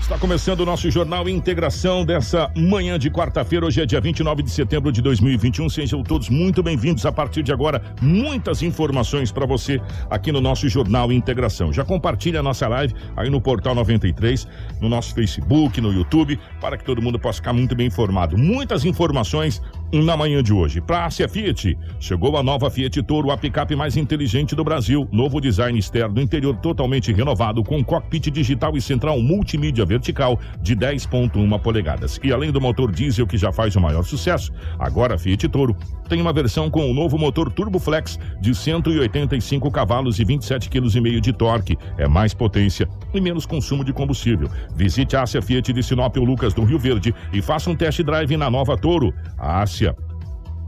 Está começando o nosso Jornal Integração dessa manhã de quarta-feira. Hoje é dia 29 de setembro de 2021. Sejam todos muito bem-vindos. A partir de agora, muitas informações para você aqui no nosso Jornal Integração. Já compartilhe a nossa live aí no Portal 93, no nosso Facebook, no YouTube, para que todo mundo possa ficar muito bem informado. Muitas informações na manhã de hoje. Para a Ásia Fiat, chegou a nova Fiat Toro, a picape mais inteligente do Brasil. Novo design externo, interior totalmente renovado, com cockpit digital e central multimídia vertical de 10,1 polegadas. E além do motor diesel que já faz o maior sucesso, agora a Fiat Toro tem uma versão com o novo motor Turbo Flex de 185 cavalos e 27,5 kg de torque. É mais potência e menos consumo de combustível. Visite a Ásia Fiat de Sinop ou Lucas do Rio Verde e faça um test drive na nova Toro. A Ásia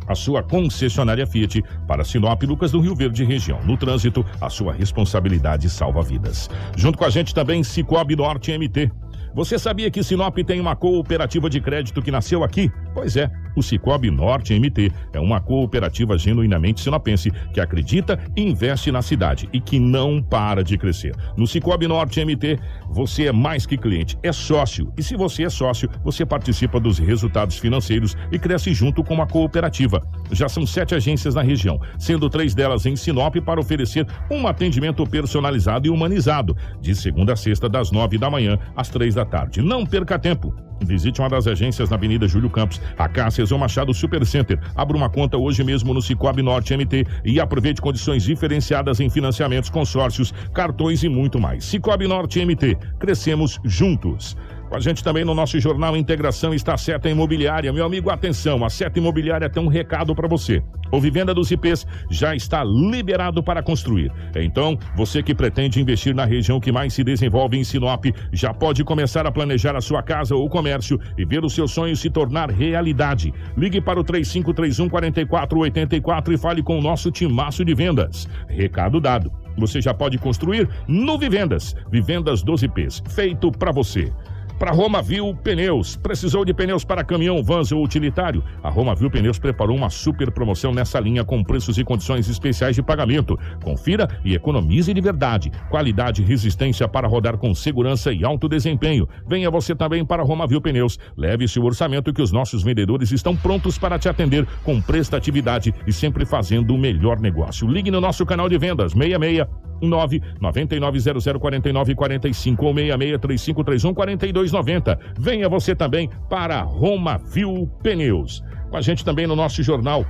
a sua concessionária Fiat para Sinop Lucas do Rio Verde região. No trânsito, a sua responsabilidade salva vidas. Junto com a gente também Cicobi Norte MT. Você sabia que Sinop tem uma cooperativa de crédito que nasceu aqui? Pois é, o Cicobi Norte MT é uma cooperativa genuinamente sinopense que acredita e investe na cidade e que não para de crescer. No Cicobi Norte MT, você é mais que cliente, é sócio. E se você é sócio, você participa dos resultados financeiros e cresce junto com a cooperativa. Já são sete agências na região, sendo três delas em Sinop para oferecer um atendimento personalizado e humanizado, de segunda a sexta, das nove da manhã às três da tarde. Não perca tempo. Visite uma das agências na Avenida Júlio Campos, a Cáceres Machado Super Center. Abra uma conta hoje mesmo no Cicobi Norte MT e aproveite condições diferenciadas em financiamentos, consórcios, cartões e muito mais. Cicobi Norte MT, crescemos juntos. Com a gente também no nosso jornal Integração está Seta Imobiliária. Meu amigo, atenção, a Seta Imobiliária tem um recado para você. O Vivenda dos IPs já está liberado para construir. Então, você que pretende investir na região que mais se desenvolve em Sinop, já pode começar a planejar a sua casa ou comércio e ver o seu sonho se tornar realidade. Ligue para o 3531 4484 e fale com o nosso timaço de vendas. Recado dado. Você já pode construir no Vivendas. Vivendas 12 IPs, feito para você. Para Roma Viu Pneus. Precisou de pneus para caminhão, vans ou utilitário? A Roma Viu Pneus preparou uma super promoção nessa linha com preços e condições especiais de pagamento. Confira e economize de verdade. Qualidade e resistência para rodar com segurança e alto desempenho. Venha você também para Roma Viu Pneus. Leve seu orçamento que os nossos vendedores estão prontos para te atender com prestatividade e sempre fazendo o melhor negócio. Ligue no nosso canal de vendas 66 9 9900 49 45 ou 66 3531 4290. Venha você também para Roma Viu Pneus. Com a gente também no nosso jornal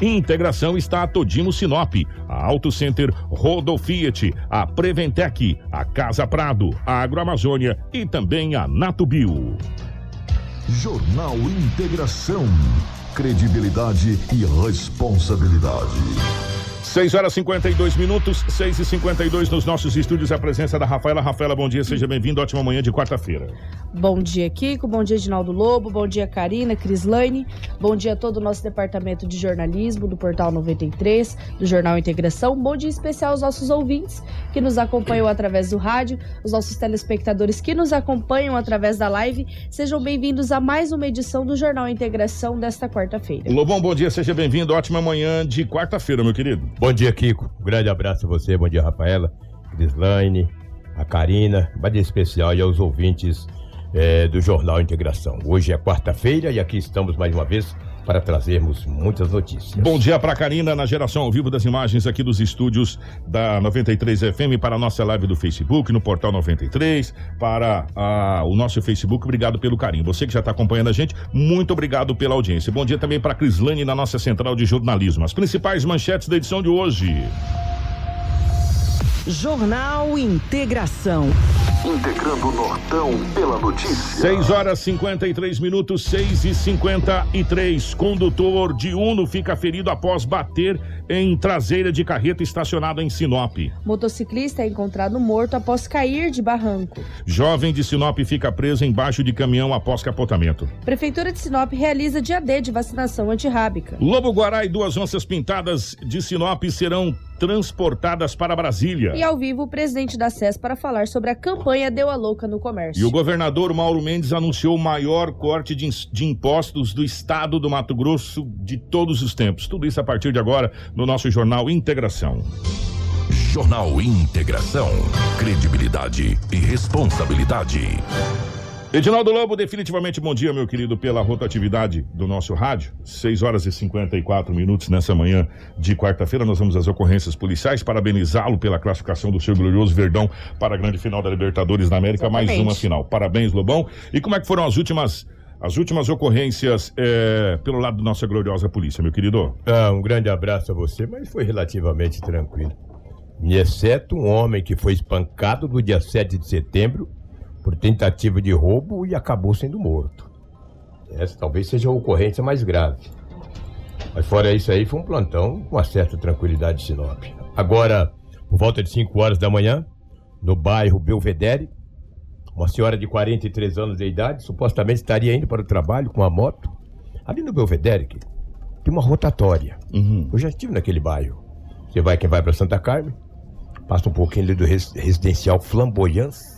Integração está a Todimo Sinop, a Auto Center Rodo Fiat, a Preventec, a Casa Prado, a Agroamazônia e também a Natubio. Jornal Integração. Credibilidade e responsabilidade. 6 horas e 52 minutos, 6 e 52 nos nossos estúdios. A presença da Rafaela. Rafaela, bom dia, seja bem-vindo. Ótima manhã de quarta-feira. Bom dia, Kiko. Bom dia, Edinaldo Lobo. Bom dia, Karina, Crislaine. Bom dia a todo o nosso departamento de jornalismo do Portal 93, do Jornal Integração. Bom dia especial aos nossos ouvintes que nos acompanham através do rádio, os nossos telespectadores que nos acompanham através da live. Sejam bem-vindos a mais uma edição do Jornal Integração desta quarta-feira. Lobão, bom dia, seja bem-vindo. Ótima manhã de quarta-feira, meu querido. Bom dia, Kiko. Um grande abraço a você. Bom dia, Rafaela, Crislaine, a Karina. Bom dia especial e aos ouvintes é, do Jornal Integração. Hoje é quarta-feira e aqui estamos mais uma vez para trazermos muitas notícias. Bom dia para Karina na geração ao vivo das imagens aqui dos estúdios da 93 FM para a nossa live do Facebook no portal 93 para o nosso Facebook. Obrigado pelo carinho. Você que já está acompanhando a gente, muito obrigado pela audiência. Bom dia também para Crislane na nossa central de jornalismo. As principais manchetes da edição de hoje. Jornal Integração. Integrando o Nortão pela notícia. 6 horas 53 minutos, 6 e 53. Condutor de Uno fica ferido após bater em traseira de carreta estacionada em Sinop. Motociclista é encontrado morto após cair de barranco. Jovem de Sinop fica preso embaixo de caminhão após capotamento. Prefeitura de Sinop realiza dia D de vacinação antirrábica. Lobo Guará e duas onças pintadas de Sinop serão transportadas para Brasília. E ao vivo, o presidente da SES para falar sobre a campanha Deu a Louca no Comércio. E o governador Mauro Mendes anunciou o maior corte de, de impostos do estado do Mato Grosso de todos os tempos. Tudo isso a partir de agora no nosso Jornal Integração. Jornal Integração. Credibilidade e responsabilidade. Edinaldo Lobo, definitivamente bom dia, meu querido, pela rotatividade do nosso rádio. 6 horas e 54 minutos nessa manhã de quarta-feira. Nós vamos às ocorrências policiais. Parabenizá-lo pela classificação do seu glorioso Verdão para a grande final da Libertadores da América. Exatamente. Mais uma final. Parabéns, Lobão. E como é que foram as últimas. As últimas ocorrências é, pelo lado da nossa gloriosa polícia, meu querido? Ah, um grande abraço a você, mas foi relativamente tranquilo. Exceto um homem que foi espancado no dia 7 de setembro por tentativa de roubo e acabou sendo morto. Essa talvez seja a ocorrência mais grave. Mas fora isso aí, foi um plantão com uma certa tranquilidade de Sinop. Agora, por volta de 5 horas da manhã, no bairro Belvedere, uma senhora de 43 anos de idade, supostamente estaria indo para o trabalho com a moto. Ali no Belvedere, tem uma rotatória. Uhum. Eu já estive naquele bairro. Você vai, quem vai para Santa Carmen, passa um pouquinho ali do residencial Flamboyance,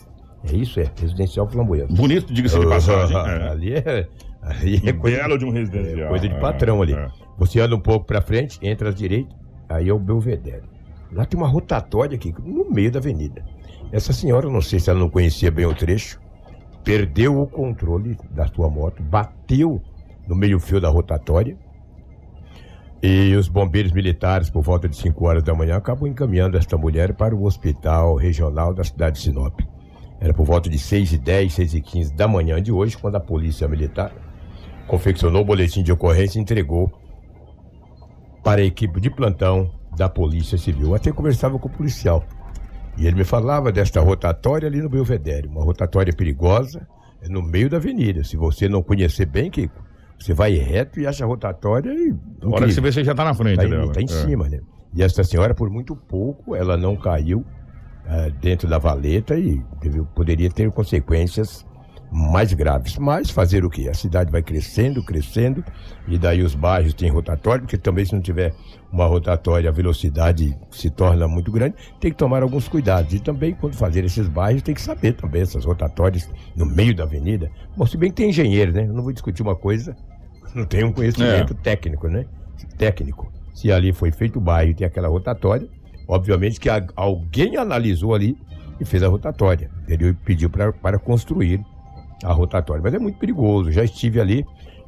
é isso, é. Residencial flamboyante. Bonito, diga-se de passagem. É. Ali é. Ali é coisa, Belo de um residencial. É coisa de patrão ali. É. Você anda um pouco pra frente, entra à direita, aí é o Belvedere. Lá tem uma rotatória aqui, no meio da avenida. Essa senhora, não sei se ela não conhecia bem o trecho, perdeu o controle da sua moto, bateu no meio-fio da rotatória. E os bombeiros militares, por volta de 5 horas da manhã, acabam encaminhando esta mulher para o hospital regional da cidade de Sinop. Era por volta de 6 e 10, 6 e 15 da manhã de hoje, quando a polícia militar confeccionou o boletim de ocorrência e entregou para a equipe de plantão da Polícia Civil. Eu até conversava com o policial. E ele me falava desta rotatória ali no Belvedere, uma rotatória perigosa, no meio da avenida. Se você não conhecer bem, Kiko, você vai reto e acha a rotatória e. Agora que você vê, você já está na frente tá dela. Está em é. cima, né? E essa senhora, por muito pouco, ela não caiu é, dentro da valeta e teve, poderia ter consequências mais graves. Mas fazer o que? A cidade vai crescendo, crescendo, e daí os bairros têm rotatório, porque também se não tiver uma rotatória, a velocidade se torna muito grande, tem que tomar alguns cuidados. E também, quando fazer esses bairros, tem que saber também essas rotatórias no meio da avenida. Bom, se bem que tem engenheiro, né? Eu não vou discutir uma coisa, não tem um conhecimento é. técnico, né? Técnico. Se ali foi feito o bairro e tem aquela rotatória, Obviamente que alguém analisou ali e fez a rotatória. Ele pediu para construir a rotatória. Mas é muito perigoso. Já estive ali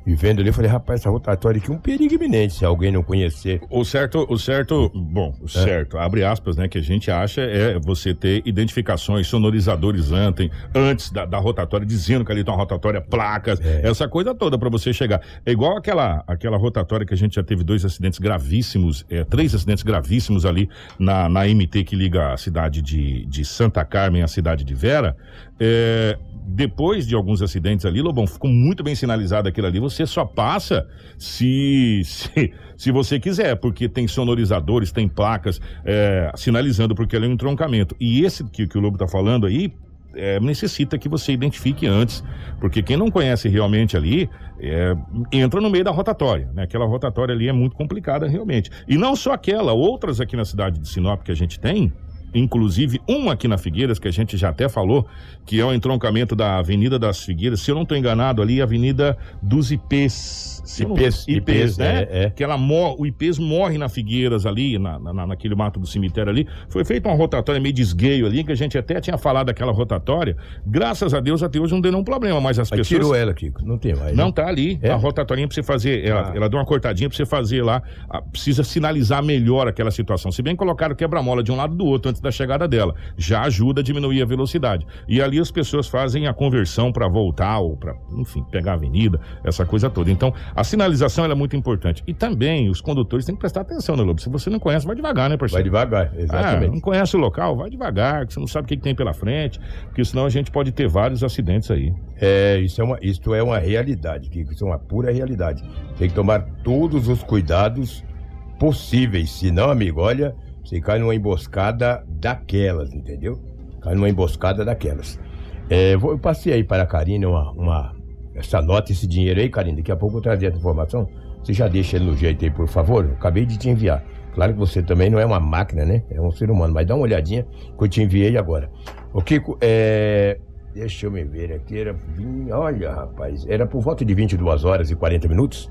e vendo ali, eu falei, rapaz, essa rotatória aqui é um perigo iminente, se alguém não conhecer. O certo, o certo, bom, o é. certo, abre aspas, né, que a gente acha é você ter identificações, sonorizadores antes, antes da, da rotatória, dizendo que ali tem uma rotatória, placas, é. essa coisa toda para você chegar. É igual aquela, aquela rotatória que a gente já teve dois acidentes gravíssimos, é, três acidentes gravíssimos ali na, na MT que liga a cidade de, de Santa Carmen à cidade de Vera. É, depois de alguns acidentes ali, Lobão, ficou muito bem sinalizado aquilo ali. Você só passa se, se, se você quiser, porque tem sonorizadores, tem placas é, sinalizando porque ali é um entroncamento. E esse que, que o Lobo está falando aí, é, necessita que você identifique antes, porque quem não conhece realmente ali é, entra no meio da rotatória, né? Aquela rotatória ali é muito complicada realmente. E não só aquela, outras aqui na cidade de Sinop que a gente tem, inclusive um aqui na Figueiras, que a gente já até falou, que é o entroncamento da Avenida das Figueiras, se eu não estou enganado ali, a Avenida dos IPs. IPs, IPs, né? É, é. Que ela mor o IPs morre na Figueiras ali, na, na, naquele mato do cemitério ali. Foi feita uma rotatória meio de esgueio ali, que a gente até tinha falado daquela rotatória. Graças a Deus, até hoje não deu nenhum problema, mas as Mas pessoas... tirou ela, Kiko. Não tem mais. Não, né? tá ali. É? A rotatorinha pra você fazer. Ela, Ah. ela deu uma cortadinha pra você fazer lá. Ah, precisa sinalizar melhor aquela situação. Se bem colocar o quebra-mola de um lado do outro antes da chegada dela, já ajuda a diminuir a velocidade. E ali as pessoas fazem a conversão para voltar ou para, enfim, pegar a avenida, essa coisa toda. Então, a sinalização é muito importante. E também os condutores têm que prestar atenção, né, Lobo? Se você não conhece, vai devagar, né, Vai parceiro? devagar, Ah, exatamente. não conhece o local, vai devagar, que você não sabe o que, que tem pela frente, porque senão a gente pode ter vários acidentes aí. É, isso é uma, isto é uma realidade, Kiko. Isso é uma pura realidade. Tem que tomar todos os cuidados possíveis. Senão, amigo, olha, você cai numa emboscada daquelas, entendeu? Cai numa emboscada daquelas. É, vou- eu passei aí para a Karina uma, uma- essa nota, esse dinheiro aí, Karina. Daqui a pouco eu trazer essa informação. Você já deixa ele no jeito aí, por favor? Eu acabei de te enviar. Claro que você também não é uma máquina, né? É um ser humano, mas dá uma olhadinha que eu te enviei agora. Ô, Kiko, é. Deixa eu me ver aqui. Era. Olha, rapaz. Era por volta de 22 horas e 40 minutos.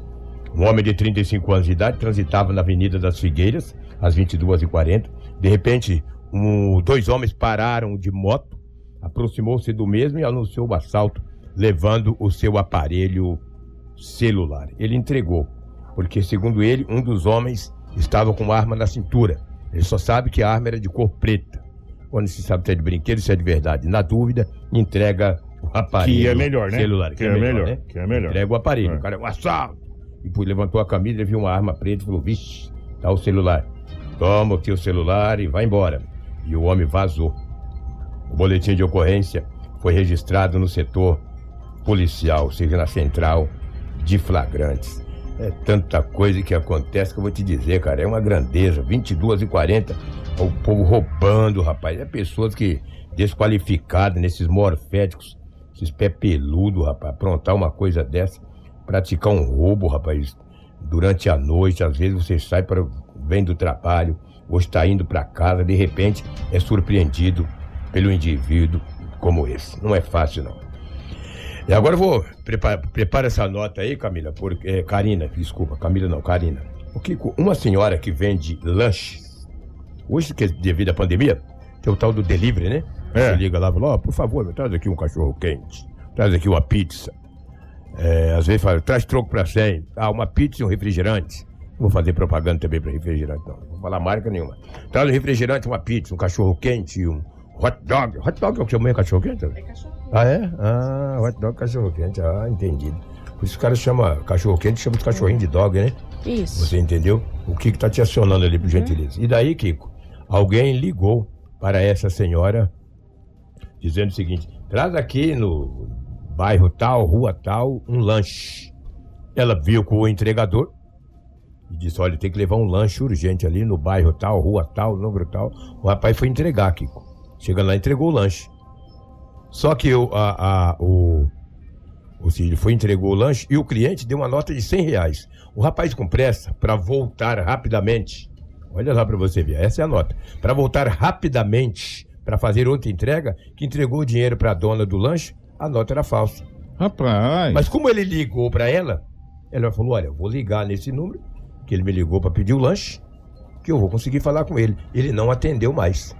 Um homem de 35 anos de idade transitava na Avenida das Figueiras, às 22h40. De repente, um- dois homens pararam de moto, aproximou-se do mesmo e anunciou o assalto, levando o seu aparelho celular. Ele entregou, porque, segundo ele, um dos homens estava com arma na cintura. Ele só sabe que a arma era de cor preta. Quando se sabe se é de brinquedo, se é de verdade. Na dúvida, entrega o aparelho Que é melhor, né? celular. Que é melhor, né? que é melhor. Entrega o aparelho. É. O cara é um assalto. E pô, levantou a camisa, viu uma arma preta e falou: Vixe, tá o celular. Toma o celular e vai embora. E o homem vazou. O boletim de ocorrência foi registrado no setor policial, seja, na central de flagrantes. É tanta coisa que acontece que eu vou te dizer, cara. É uma grandeza. 22 e 40 o povo roubando, rapaz. É pessoas que desqualificadas nesses morféticos, esses pé peludo, rapaz. Aprontar uma coisa dessa, praticar um roubo, rapaz. Durante a noite, às vezes você sai para vem do trabalho ou está indo para casa, de repente é surpreendido pelo indivíduo como esse. Não é fácil, não. E agora eu vou preparar prepara essa nota aí, Camila, porque é, Karina, desculpa, Camila não, Karina. O Kiko, uma senhora que vende lanches, hoje que é devido à pandemia, tem o tal do delivery, né? É. Você liga lá e fala, ó, por favor, me traz aqui um cachorro quente, traz aqui uma pizza. É, às vezes fala, traz troco pra 100, ah, uma pizza e um refrigerante. Não vou fazer propaganda também pra refrigerante, não. Não vou falar marca nenhuma. Traz um refrigerante, uma pizza, um cachorro quente e um hot dog. Hot dog é o que chama cachorro quente? Ah, é? Ah, hot dog, cachorro quente. Ah, entendido. Por isso o cara chama cachorro quente, chama de cachorrinho de dog, né? Isso. Você entendeu? O Kiko tá te acionando ali, por gentileza. E daí, Kiko, alguém ligou para essa senhora dizendo o seguinte: traz aqui no bairro tal, rua tal, um lanche. Ela viu com o entregador e disse: olha, tem que levar um lanche urgente ali no bairro tal, rua tal, número tal. O rapaz foi entregar, Kiko. Chegando lá, entregou o lanche. Só que o, a, a, o, seja, ele foi entregou o lanche e o cliente deu uma nota de 100 reais. O rapaz com pressa para voltar rapidamente. Olha lá para você ver, essa é a nota. Para voltar rapidamente para fazer outra entrega, que entregou o dinheiro para a dona do lanche, a nota era falsa. Rapaz. Mas como ele ligou para ela, ela falou: Olha, eu vou ligar nesse número, que ele me ligou para pedir o lanche, que eu vou conseguir falar com ele. Ele não atendeu mais.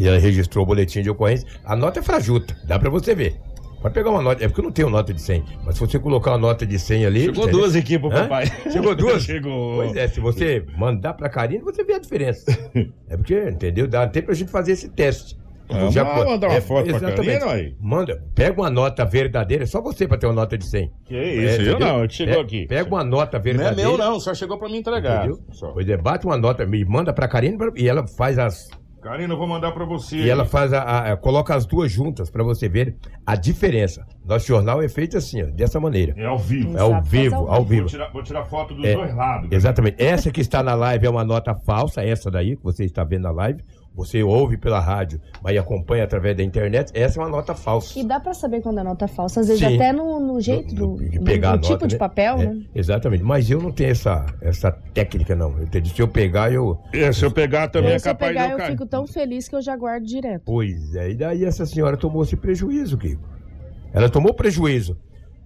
E ela registrou o boletim de ocorrência. A nota é frajuta, dá para você ver. Pode pegar uma nota, é porque eu não tenho nota de 100, mas se você colocar uma nota de 100 ali. Chegou entendeu? duas aqui pro Hã? papai. Chegou duas? Chegou. Pois é, se você mandar pra Karine, você vê a diferença. É porque, entendeu? Dá até pra gente fazer esse teste. Ah, Já vai po- mandar uma é, foto pra exatamente. Karine, aí. Manda, pega uma nota verdadeira, só você pra ter uma nota de 100. Que isso, eu entendeu? não, que chegou aqui. Pega uma nota Não é verdadeira. meu, não, só chegou pra me entregar. Entendeu? Só. Pois é, bate uma nota, me manda pra Karine pra- e ela faz as. Karina, eu vou mandar pra você. E ela faz a, a- a- coloca as duas juntas pra você ver a diferença. Nosso jornal é feito assim, ó, dessa maneira. É ao vivo. É ao vivo, ao ao Vou vivo. tirar, vou tirar foto dos É, dois lados. Exatamente. Essa que está na live é uma nota falsa, essa daí que você está vendo na live. Você ouve pela rádio, mas acompanha através da internet, essa é uma nota falsa. E dá para saber quando é nota falsa, às vezes Sim. até no, no jeito do, de pegar no, no tipo de né? papel, é, né? Exatamente, mas eu não tenho essa, essa técnica não. Eu tenho, se eu pegar, eu... É, se eu pegar também é, é capaz pegar, de eu eu fico tão feliz que eu já guardo direto. Pois é, e daí essa senhora tomou esse prejuízo, Kiko. Ela tomou prejuízo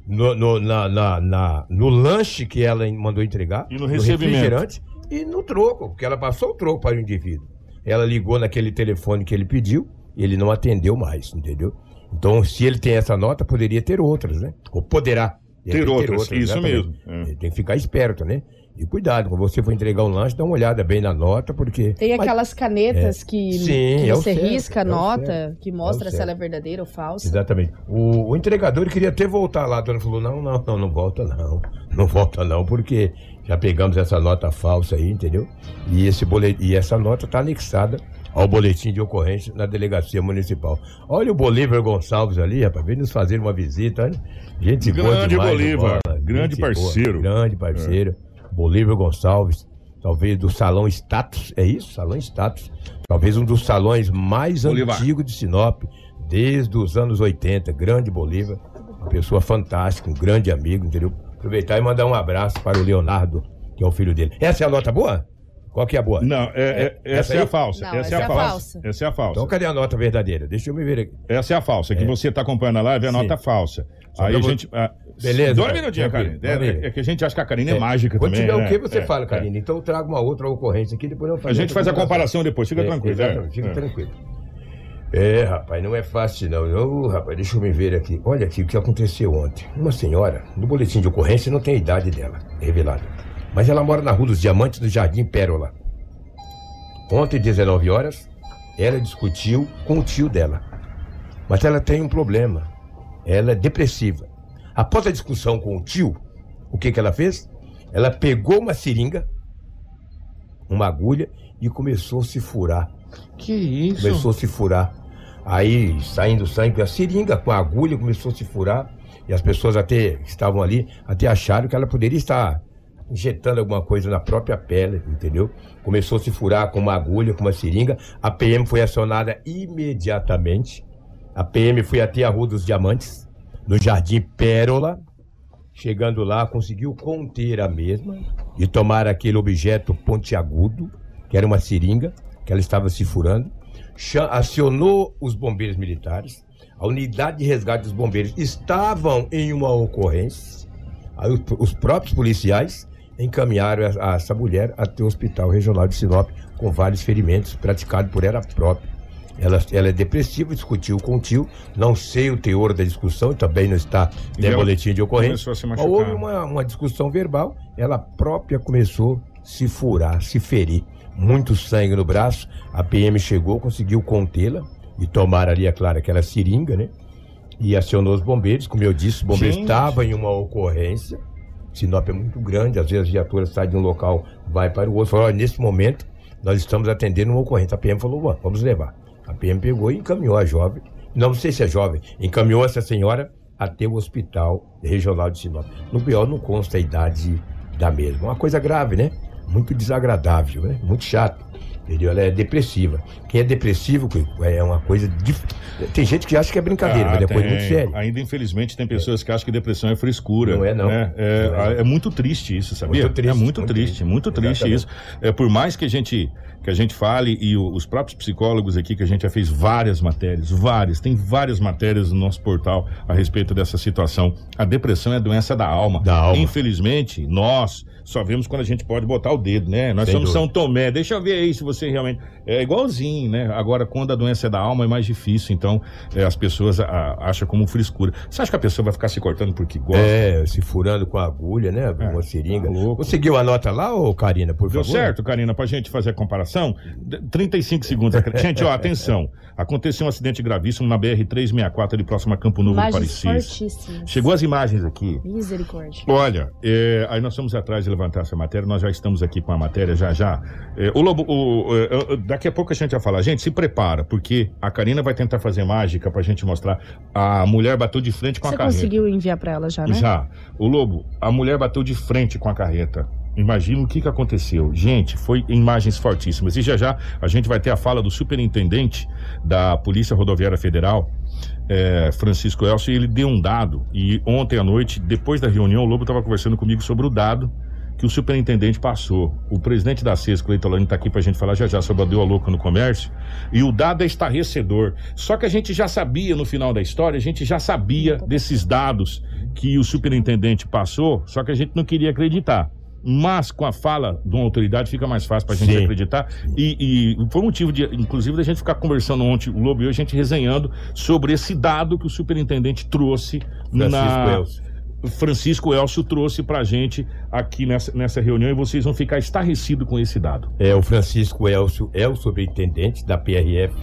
no, no, na, na, na, no lanche que ela mandou entregar, e no, recebimento. refrigerante e no troco, porque ela passou o troco para o indivíduo. Ela ligou naquele telefone que ele pediu ele não atendeu mais, entendeu? Então, se ele tem essa nota, poderia ter outras, né? Ou poderá ter, ter outras, outras, isso mesmo. É. Tem que ficar esperto, né? E cuidado, quando você for entregar um lanche, dá uma olhada bem na nota, porque. Tem aquelas canetas é. que, Sim, que é você certo, risca a é nota, que mostra é se ela é verdadeira ou falsa. Exatamente. O, o entregador queria até voltar lá, a dona falou: não, não, não, não volta não. Não volta não, porque já pegamos essa nota falsa aí, entendeu? E, esse boletim, e essa nota está anexada ao boletim de ocorrência na delegacia municipal. Olha o Bolívar Gonçalves ali, rapaz, vem nos fazer uma visita, hein? Gente grande boa demais, Bolívar, grande parceiro. Boa, grande parceiro. É. Bolívar Gonçalves, talvez do Salão Status, é isso? Salão Status. Talvez um dos salões mais antigos de Sinop, desde os anos 80. Grande Bolívar, uma pessoa fantástica, um grande amigo, entendeu? Aproveitar e mandar um abraço para o Leonardo, que é o filho dele. Essa é a nota boa? Qual que é a boa? Não, é, é, essa, essa é a falsa. Não, essa, essa, é a falsa. falsa. Essa é a falsa. Então cadê a nota verdadeira? Deixa eu me ver aqui. Essa é a falsa, que é. você está acompanhando a live, é a Sim. nota falsa. Só Aí a vou... gente. Ah, Beleza. Dois minutinhos, Karine. É, é, que a gente acha que a Karine é, mágica Quando também. tiver né? o que você é, fala, Karine. Então eu trago uma outra ocorrência aqui, depois eu faço. A gente faz a comparação depois, fica tranquilo. Fica tranquilo. É, rapaz, não é fácil não. Oh, rapaz, deixa eu me ver aqui. Olha aqui o que aconteceu ontem. Uma senhora, no boletim de ocorrência, não tem a idade dela, é revelada. Mas ela mora na Rua dos Diamantes, no Jardim Pérola. Ontem, 19 horas, ela discutiu com o tio dela. Mas ela tem um problema. Ela é depressiva. Após a discussão com o tio, o que, que ela fez? Ela pegou uma seringa, uma agulha, e começou a se furar. Que isso? Começou a se furar Aí saindo sangue, a seringa com a agulha começou a se furar. E as pessoas até estavam ali, até acharam que ela poderia estar injetando alguma coisa na própria pele, entendeu? Começou a se furar com uma agulha, com uma seringa. A PM foi acionada imediatamente. A PM foi até a Rua dos Diamantes, no Jardim Pérola. Chegando lá, conseguiu conter a mesma e tomar aquele objeto pontiagudo, que era uma seringa, que ela estava se furando acionou os bombeiros militares. A unidade de resgate dos bombeiros estavam em uma ocorrência. Aí os próprios policiais encaminharam essa mulher até o Hospital Regional de Sinop com vários ferimentos praticados por ela própria. Ela, ela é depressiva, discutiu com o tio, não sei o teor da discussão, também não está no boletim de ocorrência. Houve uma, uma discussão verbal, ela própria começou a se furar, se ferir muito sangue no braço. A PM chegou, conseguiu contê-la e tomar ali, é claro, aquela seringa, né? E acionou os bombeiros. Como eu disse, os bombeiros estavam em uma ocorrência. Sinop é muito grande, às vezes a viatura sai de um local, vai para o outro. Falou, nesse momento, nós estamos atendendo uma ocorrência. A PM falou, vamos levar. A PM pegou e encaminhou a jovem. Não sei se é jovem, encaminhou essa senhora até o hospital regional de Sinop. No pior, não consta a idade da mesma. Uma coisa grave, né? Muito desagradável, né? Muito chato. Entendeu? Ela é depressiva. Quem é depressivo é uma coisa. Dif... Tem gente que acha que é brincadeira, ah, mas depois é muito sério. Ainda, infelizmente, tem pessoas é. que acham que depressão é frescura. Não é, não. Né? É, não é, é, muito triste isso, sabia? Muito triste, é muito, muito triste, triste, muito triste isso. É, por mais que a gente que a gente fale e os próprios psicólogos aqui que a gente já fez várias matérias, várias, tem várias matérias no nosso portal a respeito dessa situação. A depressão é doença da alma. Da alma. Infelizmente, nós só vemos quando a gente pode botar o dedo, né? Nós Sem somos dúvida. São Tomé. Deixa eu ver aí se você realmente. É igualzinho, né? Agora, quando a doença é da alma, é mais difícil. Então, é, as pessoas a, acham como frescura. Você acha que a pessoa vai ficar se cortando porque gosta? É, se furando com a agulha, né? Com é, uma seringa. Tá Conseguiu a nota lá, ô Karina, por Deu favor? Deu certo, Karina, pra gente fazer a comparação? 35 segundos. gente, ó, atenção. Aconteceu um acidente gravíssimo na BR-364, ali próximo a Campo Novo imagens do Parecis. Chegou as imagens aqui. Misericórdia. Olha, é, aí nós fomos atrás de levantar essa matéria, nós já estamos aqui com a matéria, já já. É, o Lobo, o, o, daqui a pouco a gente vai falar. Gente, se prepara, porque a Karina vai tentar fazer mágica pra gente mostrar. A mulher bateu de frente com Você a carreta. Você conseguiu enviar pra ela já, né? Já. O Lobo, a mulher bateu de frente com a carreta. Imagina o que, que aconteceu. Gente, foi imagens fortíssimas. E já já a gente vai ter a fala do superintendente da Polícia Rodoviária Federal, é, Francisco Elcio, e ele deu um dado. E ontem à noite, depois da reunião, o Lobo estava conversando comigo sobre o dado que o superintendente passou. O presidente da CES, Cleiton Lani, está aqui para a gente falar já já sobre a deu a louca no comércio. E o dado é estarrecedor. Só que a gente já sabia no final da história, a gente já sabia desses dados que o superintendente passou, só que a gente não queria acreditar mas com a fala de uma autoridade fica mais fácil para a gente Sim. acreditar. E, e foi motivo de, inclusive, da gente ficar conversando ontem, o Lobo e eu, a gente resenhando sobre esse dado que o superintendente trouxe Francisco na. Elcio. Francisco Elcio trouxe pra gente aqui nessa, nessa reunião e vocês vão ficar estarrecidos com esse dado. É, o Francisco Elcio é o superintendente da PRF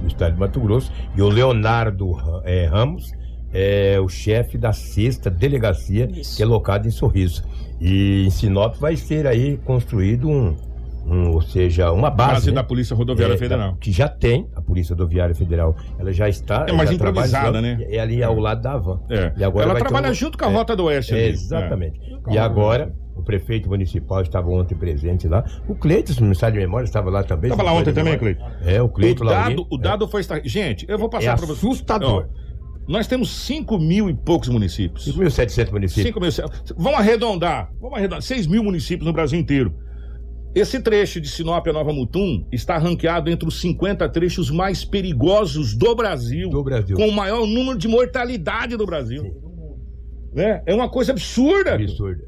do estado de Mato Grosso e o Leonardo é, Ramos é o chefe da sexta delegacia que é locada em Sorriso. E em Sinop vai ser aí construído um, um, ou seja, uma base, Base né? da Polícia Rodoviária É, Federal. que já tem a Polícia Rodoviária Federal. Ela já está. É mais improvisada, né? É ali ao lado da Van. É. E agora Ela trabalha um- junto com a é, Rota do Oeste. ali. Exatamente. É. E agora, o prefeito municipal estava ontem presente lá. O Cleiton, se não me sai de memória, estava lá também. Tava se lá ontem também. Cleiton? É, o Cleiton dado, Laurino, o dado foi estar... Gente, eu vou é, passar é para vocês. assustador. Ó, nós temos 5 mil e poucos municípios. 5.700 municípios. 5 mil. Vamos arredondar. Vamos arredondar. 6 mil municípios no Brasil inteiro. Esse trecho de Sinop a Nova Mutum está ranqueado entre os 50 trechos mais perigosos do Brasil. Do Brasil. Com o maior número de mortalidade do Brasil. Né? É uma coisa absurda. Absurdo.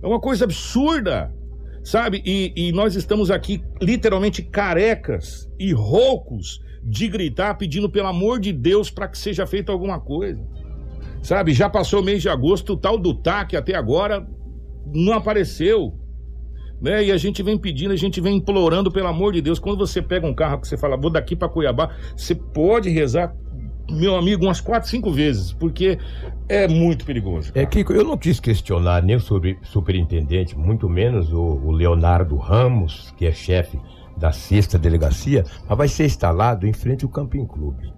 É uma coisa absurda. Sabe? E, e nós estamos aqui literalmente carecas e roucos de gritar pedindo pelo amor de Deus para que seja feita alguma coisa. Sabe? Já passou o mês de agosto, o tal do TAC até agora não apareceu. Né? E a gente vem pedindo, a gente vem implorando, pelo amor de Deus. Quando você pega um carro que você fala, vou daqui para Cuiabá, você pode rezar, meu amigo, umas quatro, cinco vezes, porque é muito perigoso. É, Kiko, eu não quis questionar nem o superintendente, muito menos o, o Leonardo Ramos, que é chefe da sexta delegacia, mas vai ser instalado em frente ao Camping Clube.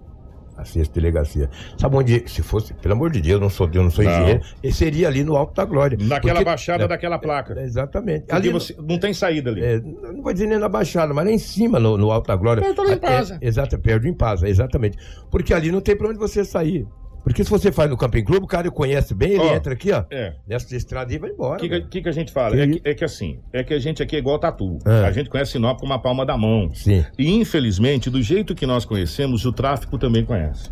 A sexta delegacia. Sabe onde, se fosse, pelo amor de Deus, eu não sou eu não sou Não. engenheiro, ele seria ali no Alto da Glória. Naquela Porque- baixada é, daquela placa. é, Exatamente. Porque Ali, você não tem saída ali. é, não vou dizer nem na Baixada, mas lá em cima, no, no Alto da Glória. Perto do Impasa. É, exato, perto do Impasa, exatamente. Porque ali não tem pra onde você sair. Porque se você faz no Camping Clube, o cara conhece bem, ele Ó, entra aqui, ó, É. nessa estrada e vai embora. O que, que, que a gente fala? Que É que, é que assim, é que a gente aqui é igual tatu. É. A gente conhece Sinop com uma palma da mão. Sim. E infelizmente, do jeito que nós conhecemos, o tráfico também conhece.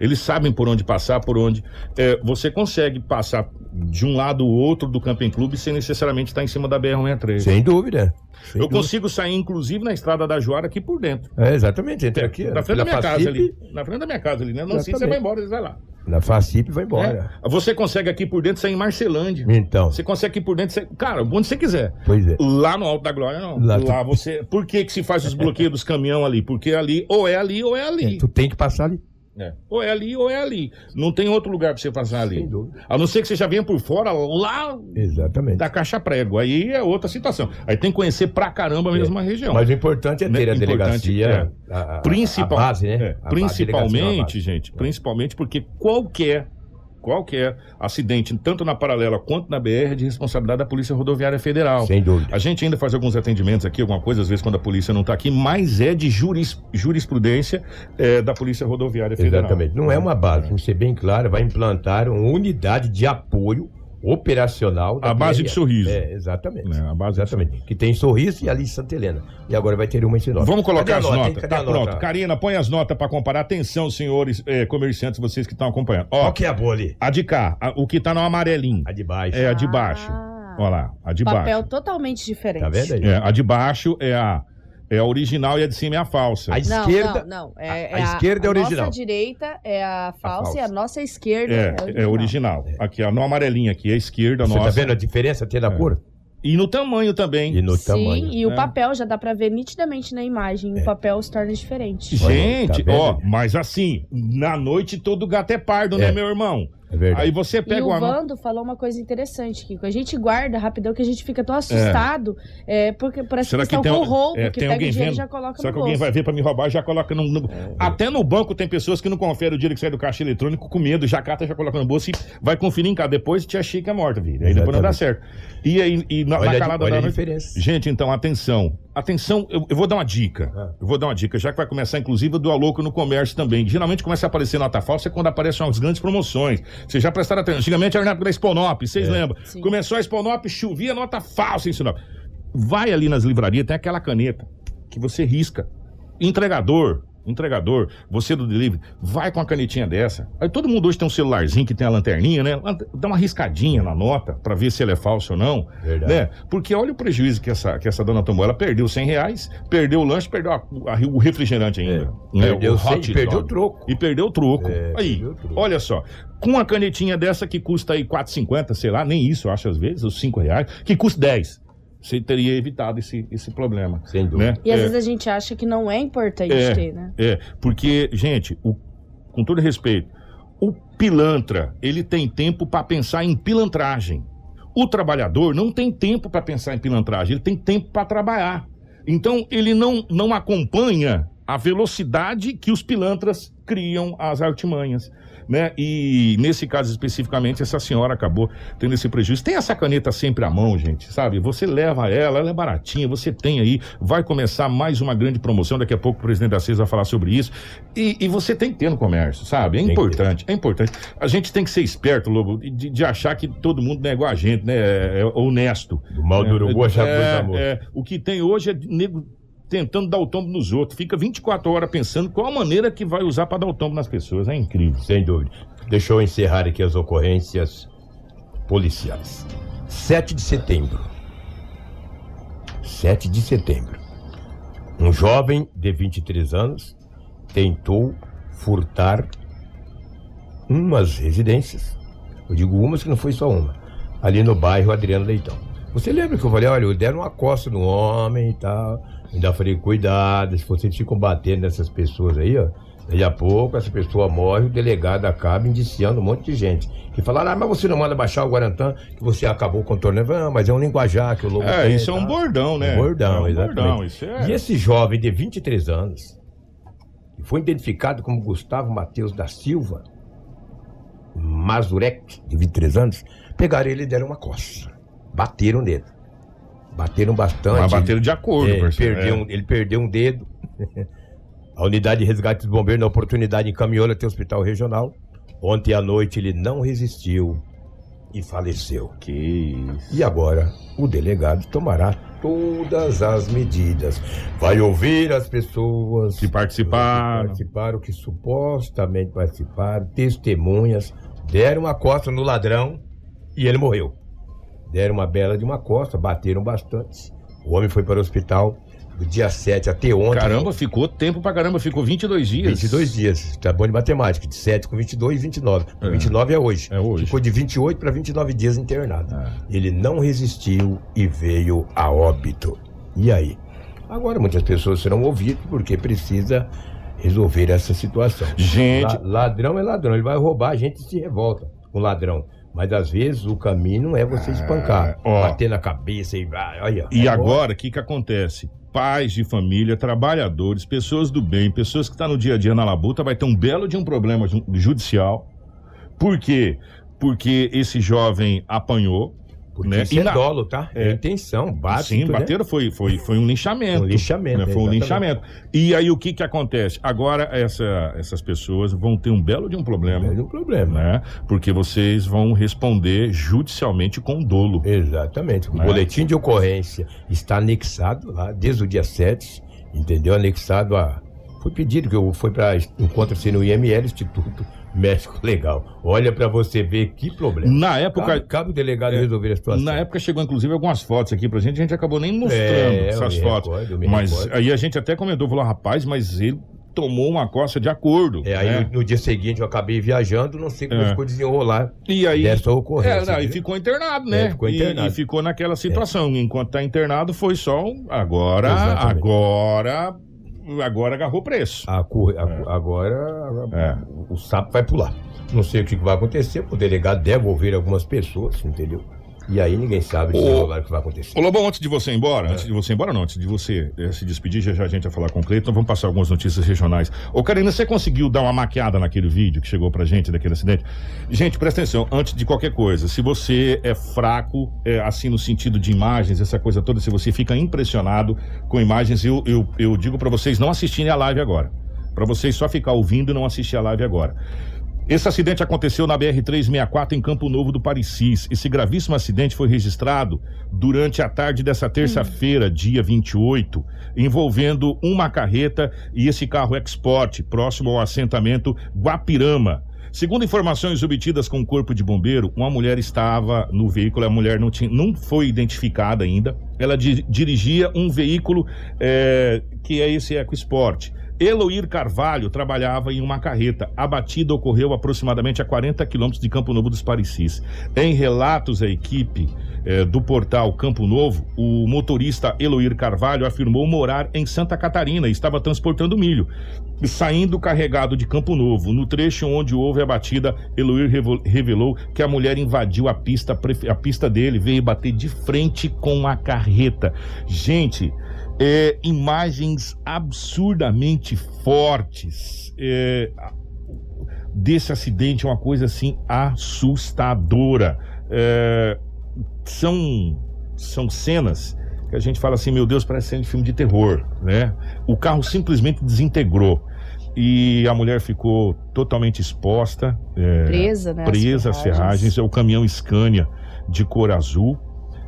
Eles sabem por onde passar, por onde. é, você consegue passar de um lado ou outro do Camping Clube sem necessariamente estar em cima da BR-163. Sem dúvida. Sem Eu dúvida. consigo sair, inclusive, na estrada da Joara aqui por dentro. É, exatamente, entra aqui. na frente da minha casa Facip, ali. Na frente da minha casa ali, né? Não sei, você Exatamente. vai embora, você vai lá. Na Facip vai embora. É. Você consegue aqui por dentro sair em Marcelândia. Então, Você consegue aqui por dentro, sair... cara, onde você quiser. pois é. Lá no Alto da Glória, não. Lá Lá, tu- você. Por que, que se faz os bloqueios dos caminhão ali? Porque ali, ou é ali, ou é ali. Tu tem que passar ali. É. Ou é ali, ou é ali. Não tem outro lugar pra você passar ali. Sem dúvida. A não ser que você já venha por fora, lá Exatamente. da caixa prego. Aí é outra situação. Aí tem que conhecer pra caramba mesmo a região. Mas o importante é ter Né, a importante, delegacia, a, a- Principal, a base, né? é, principalmente, base. gente, principalmente porque qualquer qualquer acidente, tanto na paralela quanto na BR, é de responsabilidade da Polícia Rodoviária Federal. Sem dúvida. A gente ainda faz alguns atendimentos aqui, alguma coisa, às vezes quando a polícia não está aqui, mas é de juris, jurisprudência é, da Polícia Rodoviária Federal. Exatamente. Não é uma base, tem que ser bem claro, vai implantar uma unidade de apoio operacional. da A base de. Sorriso. É, exatamente. É, a base de exatamente. Que tem em Sorriso e ali Santa Helena. E agora vai ter uma em Sinop. Vamos colocar as nota, notas. Tá a pronto. nota? Karina, põe as notas para comparar. Atenção, senhores eh, comerciantes, vocês que estão acompanhando. Ó, Qual que é a boa ali? a de cá, a- o que tá no amarelinho. A de baixo. É a de baixo. Ah. Olha lá, a de Papel baixo. totalmente diferente. Tá vendo aí? É, a de baixo é a, é a original e a de cima é a falsa. A Não, esquerda. não, não. a- É, a é esquerda é original. nossa direita é a falsa, falsa. e a nossa esquerda É, é original. Aqui, ó, no amarelinho aqui, a esquerda Você nossa. tá vendo a diferença até da É. cor? E no tamanho também. E no Sim, tamanho. e o É. papel já dá pra ver nitidamente na imagem. O papel se torna diferente. Gente, tá vendo? ó, mas assim, na noite todo gato é pardo, né, É. meu irmão? É verdade. Aí você E pega o uma. Vando falou uma coisa interessante, Kiko. A gente guarda rapidão que a gente fica tão assustado, é, porque por essa Será que tem, com roubo, é, que tem pega alguém vendo? e já coloca Será no que alguém bolso. vai ver pra me roubar já coloca no, no- Até no banco tem pessoas que não conferem o dinheiro que sai do caixa eletrônico com medo, já cata, já coloca no bolso e vai conferir em casa. Depois te achei que é morta, filho. Aí depois não dá certo. E aí, e na, Olha na calada da noite-. Gente, então, atenção. Atenção, eu, eu vou dar uma dica. Ah. Eu vou dar uma dica, já que vai começar, inclusive, do Aloco no comércio também. Geralmente começa a aparecer nota falsa quando aparecem umas grandes promoções. Vocês já prestaram atenção. Antigamente era na época da Exponop, vocês lembram? Sim. Começou a Exponop, chovia nota falsa em Sinop. Vai ali nas livrarias, tem aquela caneta que você risca. Entregador, entregador, você do delivery, vai com a canetinha dessa. Aí todo mundo hoje tem um celularzinho que tem a lanterninha, né? Dá uma riscadinha na nota pra ver se ela é falsa ou não. Verdade. Né? Porque olha o prejuízo que essa, que essa dona tomou. Ela perdeu 100 reais, perdeu o lanche, perdeu a- a- o refrigerante ainda. É. né? Perdeu o 100, hot perdeu o troco. E perdeu o troco. É, Aí, troco. olha só. Com uma canetinha dessa que custa aí 4,50, sei lá, nem isso, eu acho às vezes, os 5 reais, que custa 10. Você teria evitado esse, esse problema. Sem dúvida. Né? E às É. vezes a gente acha que não é importante É. ter, né? É, porque, gente, o- com todo respeito, o pilantra, ele tem tempo para pensar em pilantragem. O trabalhador não tem tempo para pensar em pilantragem, ele tem tempo para trabalhar. Então, ele não, não acompanha a velocidade que os pilantras criam as artimanhas. Né? E nesse caso especificamente, essa senhora acabou tendo esse prejuízo. Tem essa caneta sempre à mão, gente, sabe? Você leva ela, ela é baratinha, você tem aí, vai começar mais uma grande promoção. Daqui a pouco o presidente da CES vai falar sobre isso. E, e você tem que ter no comércio, sabe? É importante, é importante. A gente tem que ser esperto, Lobo, de, de achar que todo mundo não é igual a gente, né? É, é honesto. Do mal do urubu, achar é, coisa amor. é, o que tem hoje é nego tentando dar o tombo nos outros. Fica 24 horas pensando qual a maneira que vai usar para dar o tombo nas pessoas. É incrível. Sem dúvida. Deixa eu encerrar aqui as ocorrências policiais. 7 de setembro. 7 de setembro. Um jovem de 23 anos tentou furtar umas residências. Eu digo umas que não foi só uma. Ali no bairro Adriano Leitão. Você lembra que eu falei, olha, deram uma costa no homem e tal. Ainda falei, cuidado, se vocês ficam batendo nessas pessoas aí, ó. Daí a pouco essa pessoa morre, o delegado acaba indiciando um monte de gente. Que falaram, ah, mas você não manda baixar o Guarantã, que você acabou contornando. Ah, mas é um linguajar que o lobo É, isso é um tá? bordão, né? Um bordão, é um exatamente. bordão, isso é... E esse jovem de 23 anos, que foi identificado como Gustavo Matheus da Silva, Mazurek, de 23 anos, pegaram ele e deram uma coça. Bateram nele. Bateram bastante. Mas bateram de acordo, É, ele, parceiro. perdeu É. um, ele perdeu um dedo. A unidade de resgate dos bombeiros, na oportunidade, encaminhou até o hospital regional. Ontem à noite ele não resistiu e faleceu. Que isso. E agora o delegado tomará todas as medidas. Vai ouvir as pessoas Que participaram. que participaram, que supostamente participaram, testemunhas, deram uma costa no ladrão e ele morreu. Deram uma bela de uma costa, bateram bastante. O homem foi para o hospital do dia 7 até ontem. Caramba, ficou tempo pra caramba, ficou 22 dias. 22 dias. Tá bom de matemática. De 7 com 22 e 29. É. 29 é hoje. É hoje. Ficou de 28 para 29 dias internado. É. Ele não resistiu e veio a óbito. E aí? Agora muitas pessoas serão ouvidas porque precisa resolver essa situação. Gente, La- ladrão é ladrão. Ele vai roubar, a gente se revolta com ladrão. Mas às vezes o caminho é você espancar, ó. bater na cabeça e vai, olha. E é agora, o que que acontece? Pais de família, trabalhadores, pessoas do bem, pessoas que estão no dia a dia na labuta, vai ter um belo de um problema ju- judicial. Por quê? Porque esse jovem apanhou, Porque né? isso E é dolo, tá? É, É. intenção, bate. Sim, bateram, foi, foi, foi um linchamento. Um linchamento, né? Foi um linchamento. E aí o que que acontece? Agora essa- essas pessoas vão ter um belo de um problema, É um problema. né? Porque vocês vão responder judicialmente com dolo. Exatamente. O Né? boletim de ocorrência está anexado lá desde o dia 7, entendeu? Anexado a. Foi pedido que eu fui para encontro-se no IML, Instituto Médico Legal. Olha para você ver que problema. Na época, Cabe, cabe o delegado É. resolver a situação. Na época chegou inclusive algumas fotos aqui pra gente, a gente acabou nem mostrando É, essas fotos. recordo, mas recordo. aí a gente até comentou, falou, rapaz, mas ele tomou uma costa de acordo. É, aí né? no, no dia seguinte eu acabei viajando, não sei como É. as coisas iam rolar E aí. dessa É, ocorrência. não, e viu? ficou internado, né? É, ficou E- internado. E, ficou naquela situação. Enquanto tá internado, foi só um. Agora, Exatamente. agora. Agora agarrou preço. A cor- a- Agora É. o sapo vai pular. Não sei o que vai acontecer, o delegado deve ouvir algumas pessoas, entendeu? E aí ninguém sabe Ô, o que vai acontecer. Ô Lobão, antes de você ir embora, antes de você ir embora não, antes de você eh, se despedir, já, já a gente vai falar com o Cleiton, vamos passar algumas notícias regionais. Ô Karina, você conseguiu dar uma maquiada naquele vídeo que chegou pra gente daquele acidente? Gente, presta atenção, antes de qualquer coisa, se você é fraco, é, assim no sentido de imagens, essa coisa toda, se você fica impressionado com imagens, eu, eu, eu digo pra vocês não assistirem a live agora. Pra vocês só ficar ouvindo e não assistir a live agora. Esse acidente aconteceu na BR-364 em Campo Novo do Parecis. Esse gravíssimo acidente foi registrado durante a tarde dessa terça-feira, dia 28, envolvendo uma carreta e esse carro Export, próximo ao assentamento Guapirama. Segundo informações obtidas com o corpo de bombeiro, uma mulher estava no veículo, a mulher não, tinha, não foi identificada ainda. Ela di- dirigia um veículo eh, que é esse EcoSport. Eloir Carvalho trabalhava em uma carreta. A batida ocorreu aproximadamente a 40 quilômetros de Campo Novo dos Parecis. Em relatos à equipe eh, do portal Campo Novo, o motorista Eloir Carvalho afirmou morar em Santa Catarina e estava transportando milho. Saindo carregado de Campo Novo, no trecho onde houve a batida, Eloir revelou que a mulher invadiu a pista, a pista dele, veio bater de frente com a carreta. Gente, é, imagens absurdamente fortes é, desse acidente, uma coisa assim assustadora. É, são, são cenas que a gente fala assim, meu Deus, parece cena de filme de terror, né? O carro simplesmente desintegrou e a mulher ficou totalmente exposta, é, Presa, né? presa às ferragens. É o caminhão Scania de cor azul.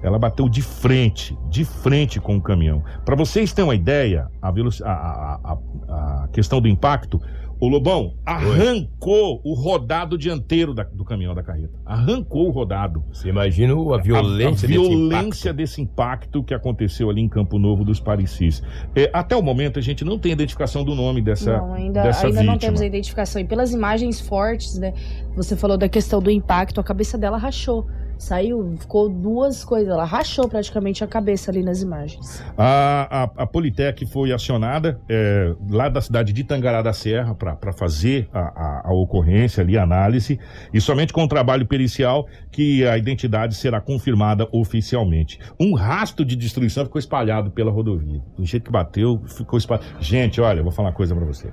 Ela bateu de frente, de frente com o caminhão. Para vocês terem uma ideia, a, a- a- a- questão do impacto, o Lobão arrancou o rodado dianteiro da- do caminhão da carreta. Arrancou o rodado. Você imagina a violência, a, a desse violência desse impacto que aconteceu ali em Campo Novo dos Parecis. É, até o momento a gente não tem identificação do nome dessa, Não, ainda, dessa ainda vítima. não temos a identificação. E pelas imagens fortes, né? Você falou da questão do impacto, a cabeça dela rachou. Saiu, ficou duas coisas. Ela rachou praticamente a cabeça ali nas imagens. A, a, a Politec foi acionada é, lá da cidade de Tangará da Serra para fazer a, a, a ocorrência ali, a análise, e somente com o trabalho pericial que a identidade será confirmada oficialmente. Um rastro de destruição ficou espalhado pela rodovia. Do jeito que bateu, ficou espalhado. Gente, olha, eu vou falar uma coisa para você.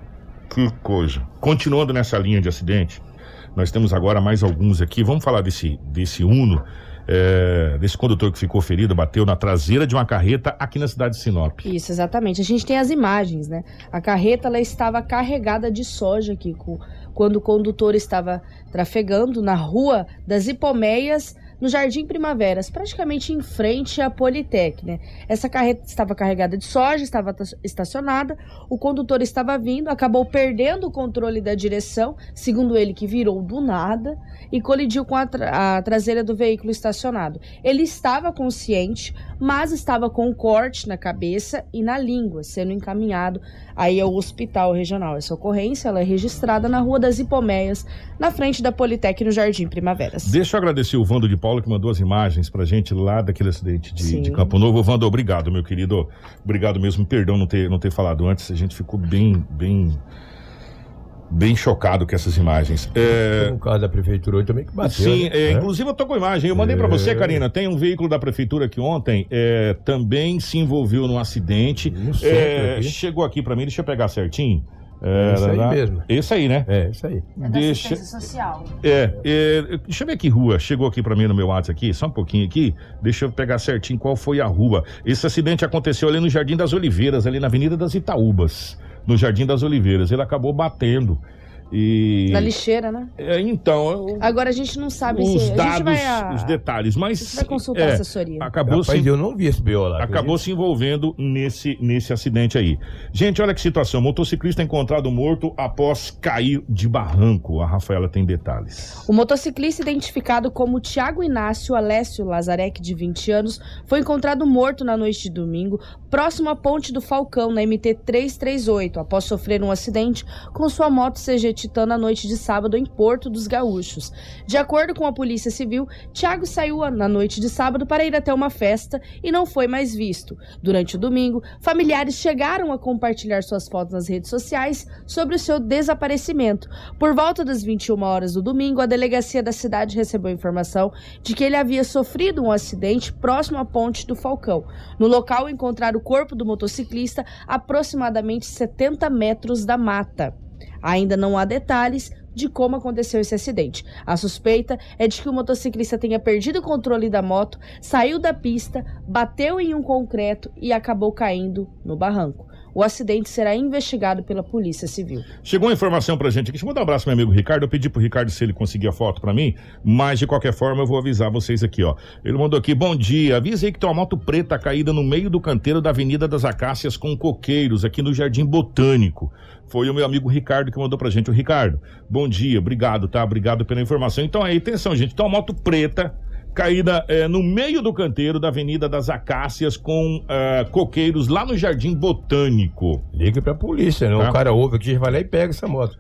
Que coisa. Continuando nessa linha de acidente, nós temos agora mais alguns aqui. Vamos falar desse, desse Uno, é, desse condutor que ficou ferido, bateu na traseira de uma carreta aqui na cidade de Sinop. Isso, exatamente. A gente tem as imagens, né? A carreta ela estava carregada de soja, Kiko, quando o condutor estava trafegando na rua das Hipomeias, no Jardim Primaveras, praticamente em frente à Politec, né? Essa carreta estava carregada de soja, estava ta- estacionada, o condutor estava vindo, acabou perdendo o controle da direção, segundo ele que virou do nada e colidiu com a, tra- a traseira do veículo estacionado. Ele estava consciente, mas estava com um corte na cabeça e na língua, sendo encaminhado aí ao hospital regional. Essa ocorrência é registrada na Rua das Hipomeias, na frente da Politec, no Jardim Primaveras. Deixa eu agradecer o Vando de Paula que mandou as imagens pra gente lá daquele acidente de, de Campo Novo. Vando, obrigado, meu querido. Obrigado mesmo. Perdão não ter, não ter falado antes. A gente ficou bem, bem, bem chocado com essas imagens. É, Tem um carro da prefeitura hoje também que bateu. Sim, né? é, É. inclusive eu tô com a imagem. Eu mandei pra você, É. Karina. Tem um veículo da prefeitura que ontem é, também se envolveu num acidente. No centro É, aqui. chegou aqui pra mim, deixa eu pegar certinho. É isso aí mesmo. Esse aí, né? É, isso aí. Deixa, social. é, é, deixa eu ver que rua chegou aqui pra mim no meu WhatsApp aqui, só um pouquinho aqui. Deixa eu pegar certinho qual foi a rua. Esse acidente aconteceu ali no Jardim das Oliveiras, ali na Avenida das Itaúbas, no Jardim das Oliveiras. Ele acabou batendo. E Na lixeira, né? É, então, eu- Agora a gente não sabe os se. A gente dados, vai, a, os detalhes, mas a gente vai consultar é, a assessoria. acabou Rapaz, se eu não vi esse BO lá. acabou se envolvendo nesse, nesse acidente aí. Gente, olha que situação. Motociclista encontrado morto após cair de barranco. A Rafaela tem detalhes. O motociclista identificado como Tiago Inácio Alessio Lazarek, de 20 anos, foi encontrado morto na noite de domingo, próximo à Ponte do Falcão, na MT 338, após sofrer um acidente com sua moto CG Titã na noite de sábado em Porto dos Gaúchos. De acordo com a Polícia Civil, Tiago saiu na noite de sábado para ir até uma festa e não foi mais visto. Durante o domingo, familiares chegaram a compartilhar suas fotos nas redes sociais sobre o seu desaparecimento. Por volta das 21 horas do domingo, a delegacia da cidade recebeu informação de que ele havia sofrido um acidente próximo à ponte do Falcão. No local, encontraram o corpo do motociclista aproximadamente 70 metros da mata. Ainda não há detalhes de como aconteceu esse acidente. A suspeita é de que o motociclista tenha perdido o controle da moto, saiu da pista, bateu em um concreto e acabou caindo no barranco. O acidente será investigado pela Polícia Civil. Chegou uma informação pra gente aqui. Deixa eu mandar um abraço meu amigo Ricardo. Eu pedi pro Ricardo se ele conseguir a foto pra mim, mas de qualquer forma eu vou avisar vocês aqui, ó. Ele mandou aqui: bom dia. Avisa aí que tem uma moto preta caída no meio do canteiro da Avenida das Acácias com coqueiros aqui no Jardim Botânico. Foi o meu amigo Ricardo que mandou pra gente. O Ricardo, bom dia, obrigado, tá? Obrigado pela informação. Então aí, atenção, gente. Tem uma moto preta caída é, no meio do canteiro da Avenida das Acácias com uh, coqueiros lá no Jardim Botânico. Liga pra polícia, né? Tá? O cara ouve aqui, vai lá e pega essa moto.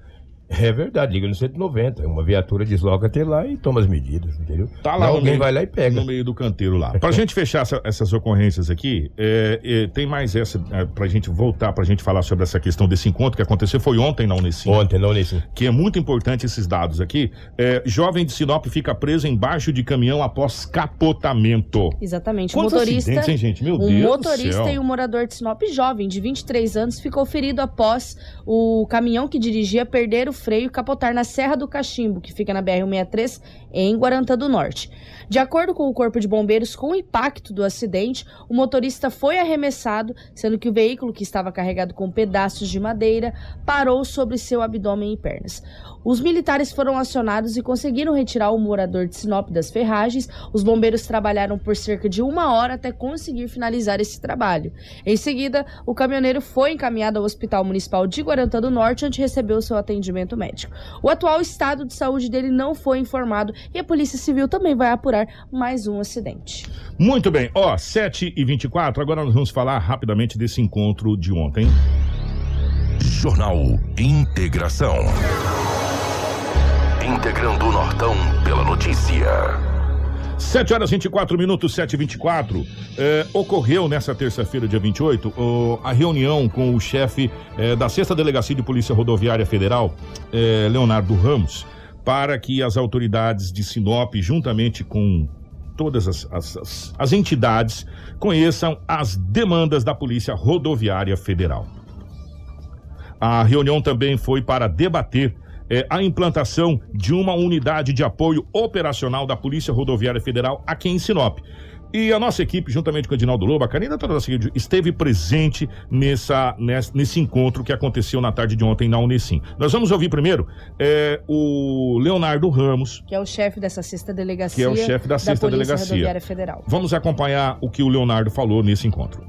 É verdade, liga no 190. Uma viatura desloca até lá e toma as medidas, entendeu? Tá lá, alguém meio, vai lá e pega. No meio do canteiro lá. Pra gente fechar essa, essas ocorrências aqui, é, é, tem mais essa, é, pra gente voltar, pra gente falar sobre essa questão desse encontro que aconteceu, foi ontem na Unesim. Ontem na Unesim. Que é muito importante esses dados aqui. É, jovem de Sinop fica preso embaixo de caminhão após capotamento. Exatamente. Quantos motorista, hein, gente? Meu um Deus motorista e um morador de Sinop jovem, de 23 anos, ficou ferido após o caminhão que dirigia perder o freio capotar na Serra do Cachimbo, que fica na BR-163, em Guarantã do Norte. De acordo com o Corpo de Bombeiros, com o impacto do acidente, o motorista foi arremessado, sendo que o veículo, que estava carregado com pedaços de madeira, parou sobre seu abdômen e pernas. Os militares foram acionados e conseguiram retirar o morador de Sinop das ferragens. Os bombeiros trabalharam por cerca de uma hora até conseguir finalizar esse trabalho. Em seguida, o caminhoneiro foi encaminhado ao Hospital Municipal de Guarantã do Norte, onde recebeu seu atendimento médico. O atual estado de saúde dele não foi informado e a Polícia Civil também vai apurar mais um acidente. Muito bem, ó, 7 e 24 agora nós vamos falar rapidamente desse encontro de ontem. Jornal Integração. Integrando o Nortão pela notícia. 7 horas 24 minutos, 7 e 24 é, Ocorreu nessa terça-feira, dia 28, o, a reunião com o chefe é, da Sexta Delegacia de Polícia Rodoviária Federal, é, Leonardo Ramos, para que as autoridades de Sinop, juntamente com todas as, as, as entidades, conheçam as demandas da Polícia Rodoviária Federal. A reunião também foi para debater é, a implantação de uma unidade de apoio operacional da Polícia Rodoviária Federal aqui em Sinop. E a nossa equipe, juntamente com o Edinaldo Lobo, a Karina toda seguinte, esteve presente nessa, nesse, encontro que aconteceu na tarde de ontem na Unesim. Nós vamos ouvir primeiro é, o Leonardo Ramos. Que é o chefe dessa sexta delegacia. Que é o chefe da sexta da delegacia. Rodoviária Federal. Vamos acompanhar o que o Leonardo falou nesse encontro.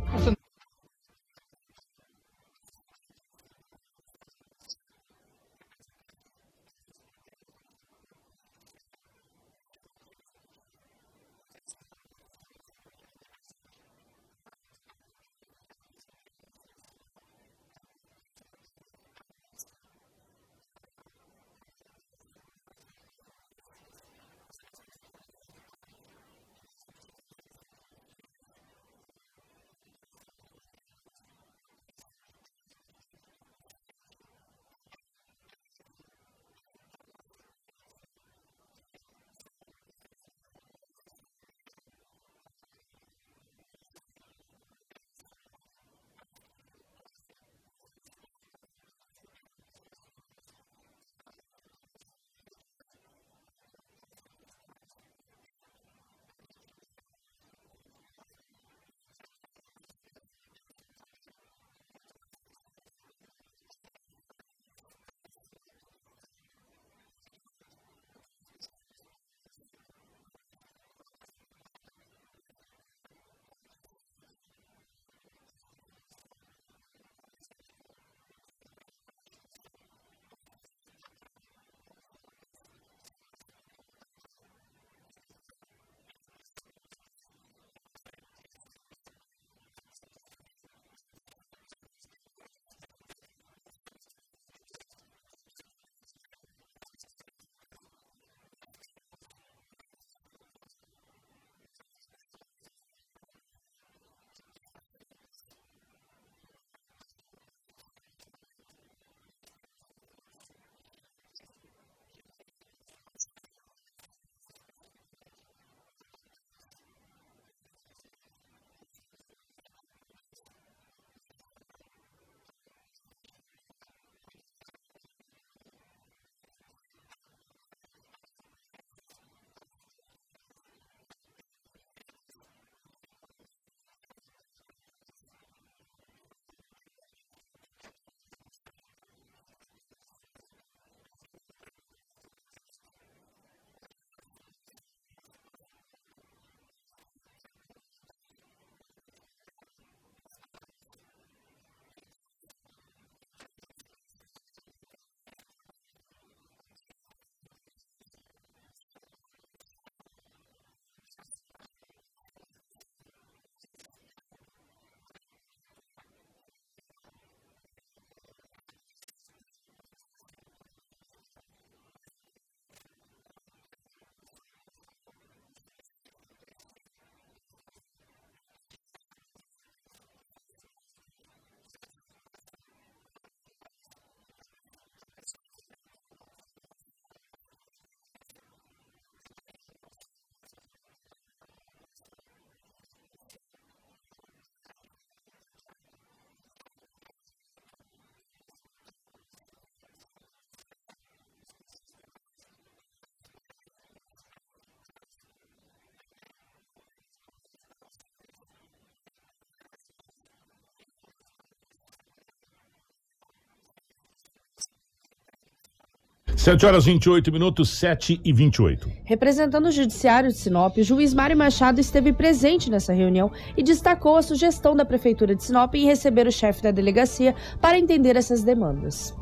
7 horas 28 minutos, 7 e 28. Representando o Judiciário de Sinop, o juiz Mário Machado esteve presente nessa reunião e destacou a sugestão da Prefeitura de Sinop em receber o chefe da delegacia para entender essas demandas.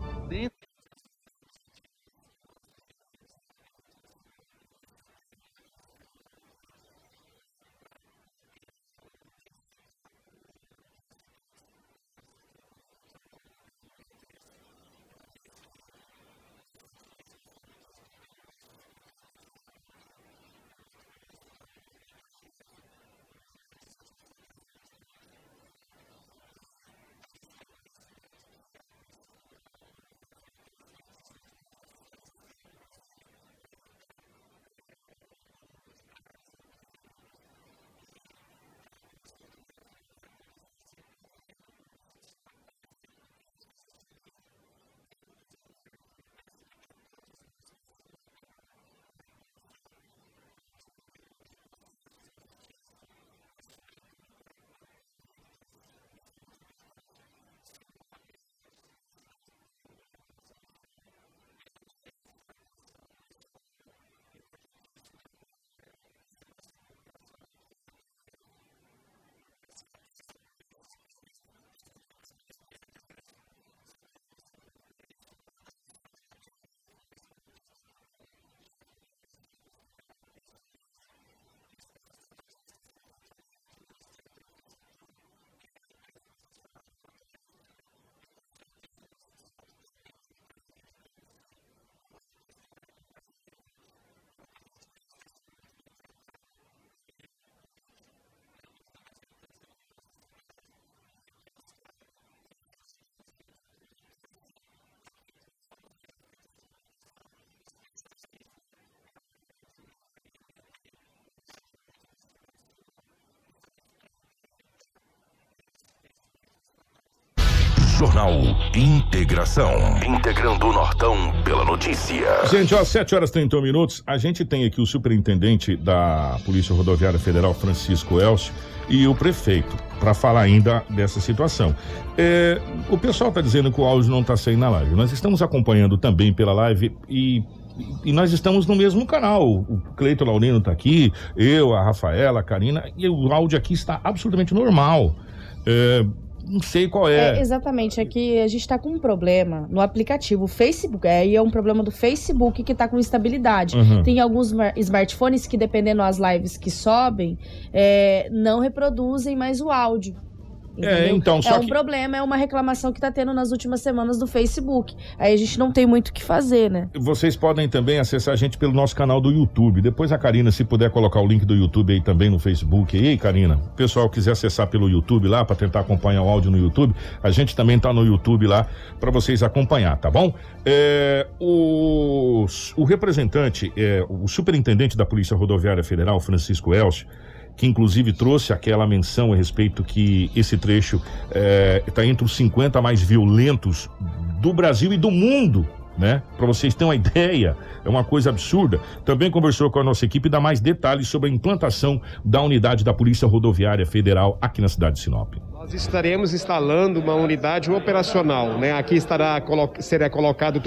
Jornal Integração. Integrando o Nortão pela notícia. Gente, ó, 7 horas e 31 minutos. A gente tem aqui o superintendente da Polícia Rodoviária Federal, Francisco Elcio, e o prefeito, para falar ainda dessa situação. É, o pessoal está dizendo que o áudio não está saindo na live. Nós estamos acompanhando também pela live e e nós estamos no mesmo canal. O Cleito Laurino está aqui, eu, a Rafaela, a Karina, e o áudio aqui está absolutamente normal. É, não sei qual é. é exatamente, é que a gente está com um problema no aplicativo. O Facebook, aí é, é um problema do Facebook que está com instabilidade. Uhum. Tem alguns smartphones que, dependendo das lives que sobem, é, não reproduzem mais o áudio. É, então, é um que... problema, é uma reclamação que está tendo nas últimas semanas do Facebook. Aí a gente não tem muito o que fazer, né? Vocês podem também acessar a gente pelo nosso canal do YouTube. Depois a Karina, se puder colocar o link do YouTube aí também no Facebook. E aí, Karina, o pessoal quiser acessar pelo YouTube lá para tentar acompanhar o áudio no YouTube, a gente também está no YouTube lá para vocês acompanhar, tá bom? É, o, o representante, é, o superintendente da Polícia Rodoviária Federal, Francisco Elcio, que inclusive trouxe aquela menção a respeito que esse trecho está é, entre os 50 mais violentos do Brasil e do mundo. Né? Para vocês terem uma ideia, é uma coisa absurda. Também conversou com a nossa equipe e dá mais detalhes sobre a implantação da unidade da Polícia Rodoviária Federal aqui na cidade de Sinop. Nós estaremos instalando uma unidade operacional, né? Aqui estará será colocado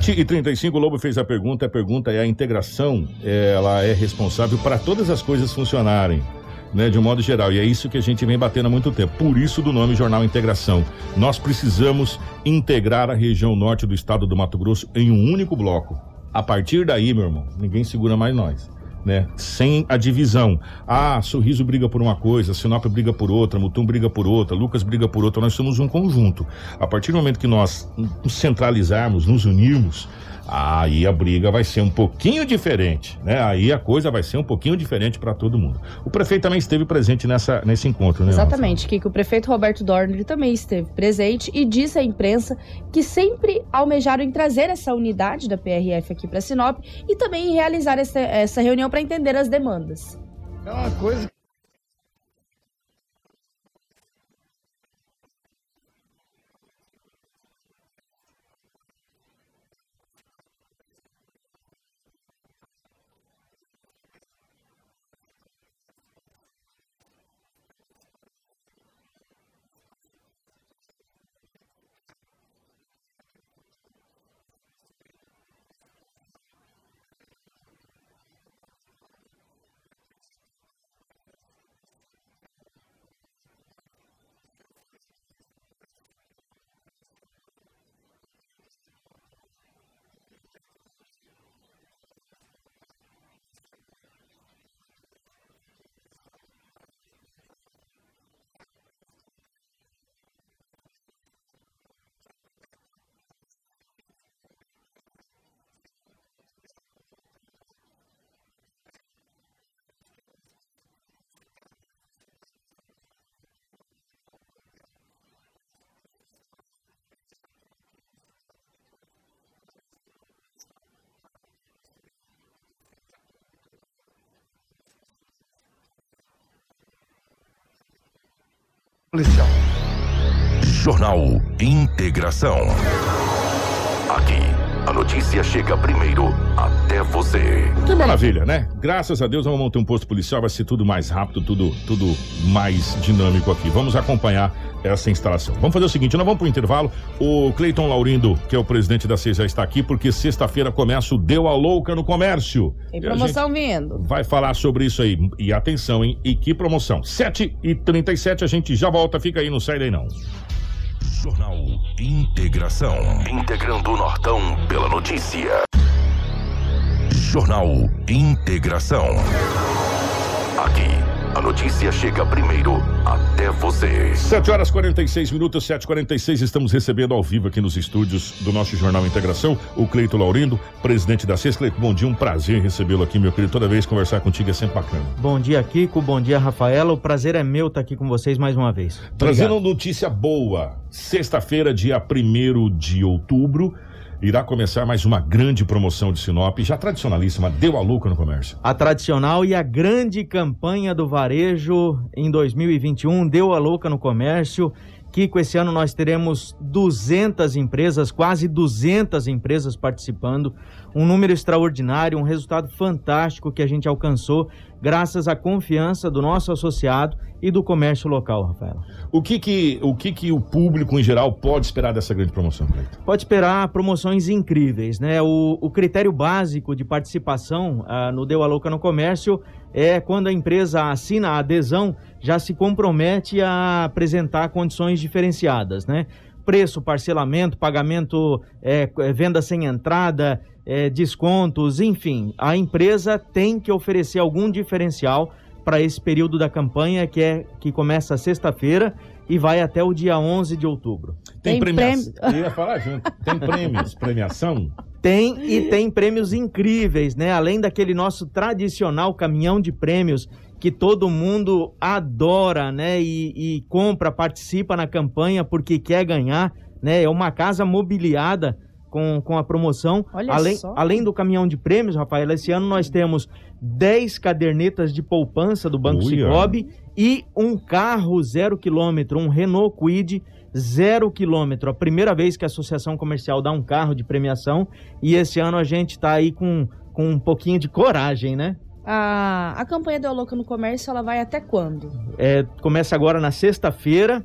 tudo e 35 o Lobo fez a pergunta. A pergunta é: a integração ela é responsável para todas as coisas funcionarem. Né, de um modo geral, e é isso que a gente vem batendo há muito tempo. Por isso do nome Jornal Integração. Nós precisamos integrar a região norte do estado do Mato Grosso em um único bloco. A partir daí, meu irmão, ninguém segura mais nós né? Sem a divisão. Ah, Sorriso briga por uma coisa, Sinop briga por outra, Mutum briga por outra, Lucas briga por outra. Nós somos um conjunto. A partir do momento que nós nos centralizarmos, nos unirmos, aí a briga vai ser um pouquinho diferente, né? Aí a coisa vai ser um pouquinho diferente para todo mundo. O prefeito também esteve presente nessa, nesse encontro, né? Exatamente, que o prefeito Roberto Dorner também esteve presente e disse à imprensa que sempre almejaram em trazer essa unidade da PRF aqui para Sinop e também em realizar essa, essa reunião para entender as demandas. É uma coisa policial. Jornal Integração. Aqui, a notícia chega primeiro você. Que maravilha, né? Graças a Deus vamos montar um posto policial, vai ser tudo mais rápido, tudo, tudo mais dinâmico aqui. Vamos acompanhar essa instalação. Vamos fazer o seguinte, nós vamos para o intervalo. O Cleiton Laurindo, que é o presidente da CES, já está aqui, porque sexta-feira começa o Deu a Louca no Comércio. Tem promoção vindo. Vai falar sobre isso aí. E atenção, hein? E que promoção? 7 e 37 a gente já volta, fica aí, não sai daí não. Jornal Integração. Integrando o Nortão pela notícia. Jornal Integração. Aqui a notícia chega primeiro até você. 7 horas 46 minutos, 7h46. Estamos recebendo ao vivo aqui nos estúdios do nosso Jornal Integração o Cleito Laurindo, presidente da CES. Cleito, bom dia, um prazer recebê-lo aqui, meu querido. Toda vez conversar contigo é sempre bacana. Bom dia, Kiko. Bom dia, Rafaela. O prazer é meu estar aqui com vocês mais uma vez. Trazendo notícia boa. Sexta-feira, dia 1 de outubro irá começar mais uma grande promoção de Sinop, já tradicionalíssima, deu a louca no comércio. A tradicional e a grande campanha do varejo em 2021 deu a louca no comércio. Kiko, esse ano nós teremos 200 empresas, quase 200 empresas participando um número extraordinário, um resultado fantástico que a gente alcançou graças à confiança do nosso associado e do comércio local, Rafael. O que que o, que que o público em geral pode esperar dessa grande promoção, Cleiton? Pode esperar promoções incríveis, né? O, o critério básico de participação ah, no Deu a Louca no Comércio é quando a empresa assina a adesão, já se compromete a apresentar condições diferenciadas, né? Preço, parcelamento, pagamento, é, venda sem entrada, é, descontos, enfim, a empresa tem que oferecer algum diferencial para esse período da campanha que é que começa sexta-feira e vai até o dia 11 de outubro. Tem, tem premiação? Prêmio... Eu ia falar junto. Tem prêmios, premiação? Tem e tem prêmios incríveis, né? Além daquele nosso tradicional caminhão de prêmios que todo mundo adora, né? E, e compra, participa na campanha porque quer ganhar, né? É uma casa mobiliada com, com a promoção. Olha além, só. além do caminhão de prêmios, Rafael, esse ano nós temos 10 cadernetas de poupança do Banco. Cicobi e um carro zero quilômetro, um Renault Kwid zero quilômetro. A primeira vez que a Associação Comercial dá um carro de premiação e esse ano a gente está aí com, com um pouquinho de coragem, né? A, a campanha do Louca no Comércio, ela vai até quando? É, começa agora na sexta-feira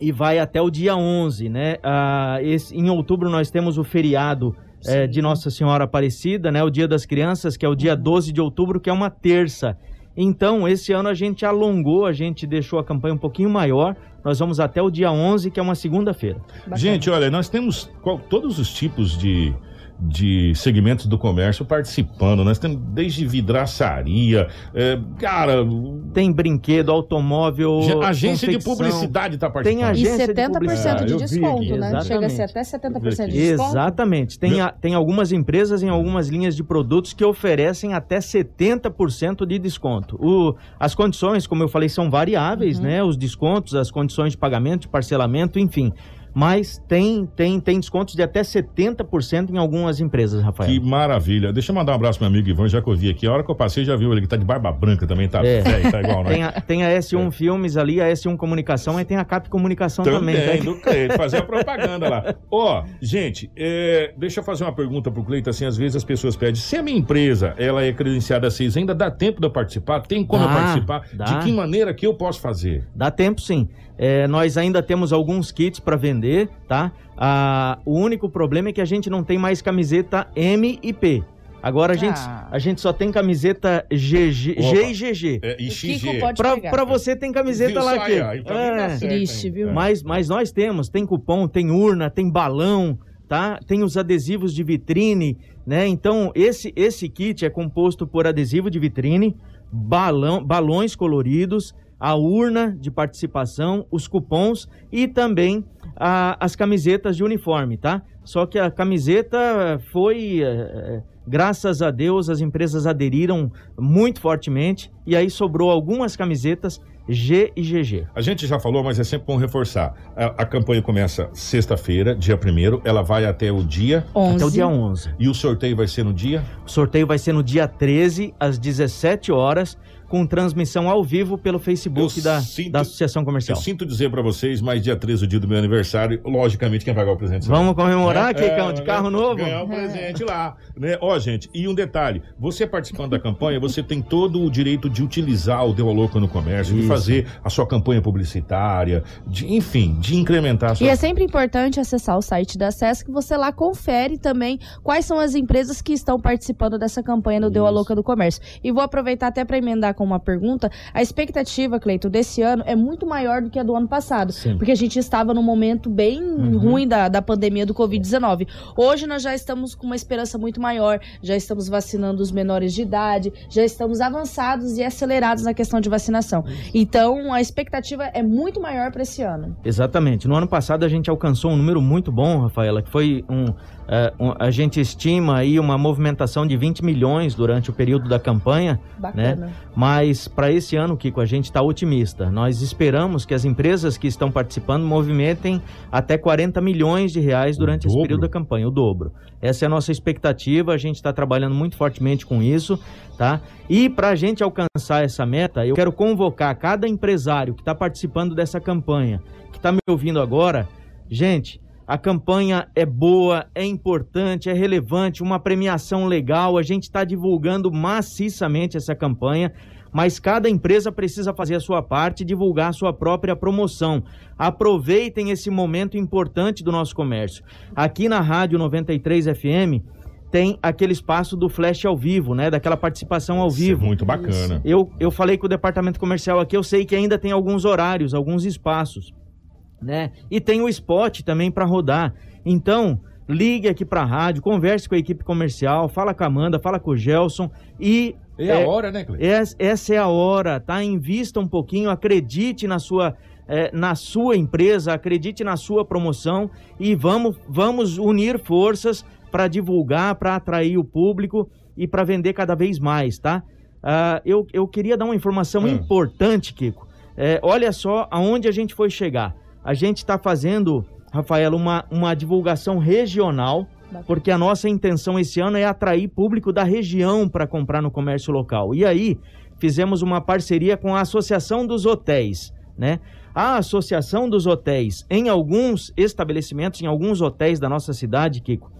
e vai até o dia 11, né? Ah, esse, em outubro nós temos o feriado é, de Nossa Senhora Aparecida, né? O Dia das Crianças, que é o dia 12 de outubro, que é uma terça. Então, esse ano a gente alongou, a gente deixou a campanha um pouquinho maior. Nós vamos até o dia 11, que é uma segunda-feira. Gente, olha, nós temos qual- todos os tipos de, de segmentos do comércio participando. Nós temos desde vidraçaria, é, cara, Tem brinquedo, automóvel, agência de confecção. publicidade está Tem participando. E agência de 70% de, vi desconto, né? Chega a ser exatamente. até 70% de desconto. Exatamente. Tem, a- tem algumas empresas em algumas linhas de produtos que oferecem até 70% de desconto. O, as condições, como eu falei, são variáveis, Uhum. né? Os descontos, as condições de pagamento, de parcelamento, enfim. Mas tem, tem, tem descontos de até 70% em algumas empresas, Rafael. Que maravilha. Deixa eu mandar um abraço meu amigo Ivan, já que eu vi aqui. A hora que eu passei, já viu ele que tá de barba branca também, tá É. tá igual, né? Tem a, tem a S1 Filmes ali, a S1 Comunicação, e tem a Cap Comunicação também. Também, tá? do Cleito, fazer a propaganda lá. Ó, gente, é, deixa eu fazer uma pergunta pro Cleito, assim, às vezes as pessoas pedem, se a minha empresa, ela é credenciada a seis, ainda dá tempo de eu participar? Tem como eu Dá, participar? dá. De que maneira que eu posso fazer? Dá tempo sim. É, nós ainda temos alguns kits para vender, tá? Ah, o único problema é que a gente não tem mais camiseta M e P. Agora a, gente, Ah. a gente só tem camiseta GG, Opa. G e GG. É, e O XG. Pra, pegar. pra você tem camiseta Viu lá aqui. e tá É. Triste, hein? viu? É. Mas, mas nós temos, tem cupom, tem urna, tem balão, tá? Tem os adesivos de vitrine, né? Então, esse, esse kit é composto por adesivo de vitrine, balão, balões coloridos, a urna de participação, os cupons e também a- as camisetas de uniforme, tá? Só que a camiseta foi, eh, graças a Deus, as empresas aderiram muito fortemente e aí sobrou algumas camisetas G e GG. A gente já falou, mas é sempre bom reforçar. A, a campanha começa sexta-feira, dia 1 ela vai até o dia 11. Até o dia 11. e o sorteio vai ser no dia. O sorteio vai ser no dia 13, às 17 horas, com transmissão ao vivo pelo Facebook Eu da, sinto- da Associação Eu Comercial. sinto dizer pra vocês, mas dia 13, o dia do meu aniversário, logicamente quem vai pagar o presente será Vamos comemorar, É, Kikão, é, de carro né? novo? Ganhar um presente lá, né? Ó, gente, e um detalhe, você participando da campanha, você tem todo o direito de utilizar o Deu a Louca no comércio, de Isso. fazer a sua campanha publicitária, de, enfim, de incrementar a sua... E é sempre importante acessar o site da SESC, que você lá confere também quais são as empresas que estão participando dessa campanha no Deu a Isso. Louca do Comércio. E vou aproveitar até para emendar com uma pergunta. A expectativa, Cleito, desse ano é muito maior do que a do ano passado. Sim. Porque a gente estava num momento bem Uhum. ruim da, da pandemia do Covid-19. Hoje nós já estamos com uma esperança muito maior, já estamos vacinando os menores de idade, já estamos avançados e acelerados na questão de vacinação. Então a expectativa é muito maior para esse ano. Exatamente. No ano passado a gente alcançou um número muito bom, Rafaela, que foi um, é, um- a gente estima aí uma movimentação de 20 milhões durante o período da campanha, Bacana. mas para esse ano, Kiko, a gente está otimista. Nós esperamos que as empresas que estão participando movimentem até 40 milhões de reais durante esse período da campanha, o dobro. Essa é a nossa expectativa, a gente está trabalhando muito fortemente com isso, tá? E para a gente alcançar essa meta, eu quero convocar cada empresário que está participando dessa campanha, que está me ouvindo agora, gente. A campanha é boa, é importante, é relevante, uma premiação legal. A gente está divulgando maciçamente essa campanha, mas cada empresa precisa fazer a sua parte e divulgar a sua própria promoção. Aproveitem esse momento importante do nosso comércio. Aqui na Rádio 93 FM tem aquele espaço do flash ao vivo, né? Daquela participação ao Isso é vivo. muito bacana. Eu, eu falei com o departamento comercial aqui, eu sei que ainda tem alguns horários, alguns espaços, né? E tem o spot também para rodar. Então, ligue aqui para a rádio, converse com a equipe comercial, fala com a Amanda, fala com o Gelson e É, É, a hora, né, Cleiton? es- essa é a hora, tá? Invista um pouquinho, acredite na sua, eh, na sua empresa, acredite na sua promoção e vamos, vamos unir forças para divulgar, para atrair o público e para vender cada vez mais, tá? Ah, eu, eu queria dar uma informação Hum. importante, Kiko. Eh, olha só aonde a gente foi chegar. A gente está fazendo, Rafaela, uma, uma divulgação regional porque a nossa intenção esse ano é atrair público da região para comprar no comércio local. E aí, fizemos uma parceria com a Associação dos Hotéis, né? A Associação dos Hotéis, em alguns estabelecimentos, em alguns hotéis da nossa cidade, Kiko,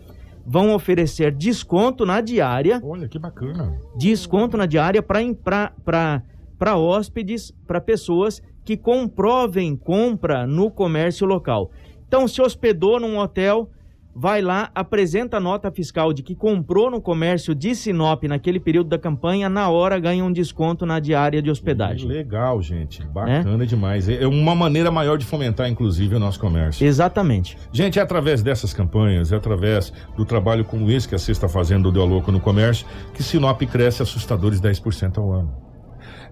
vão oferecer desconto na diária Olha, que bacana. desconto na diária para hóspedes, para pessoas que comprovem compra no comércio local. Então, se hospedou num hotel, vai lá, apresenta a nota fiscal de que comprou no comércio de Sinop naquele período da campanha, na hora ganha um desconto na diária de hospedagem. Legal, gente. Bacana é? demais. É uma maneira maior de fomentar, inclusive, o nosso comércio. Exatamente. Gente, é através dessas campanhas, é através do trabalho como esse que a Cê está fazendo do Deu Louco no Comércio, que Sinop cresce assustadores 10% ao ano.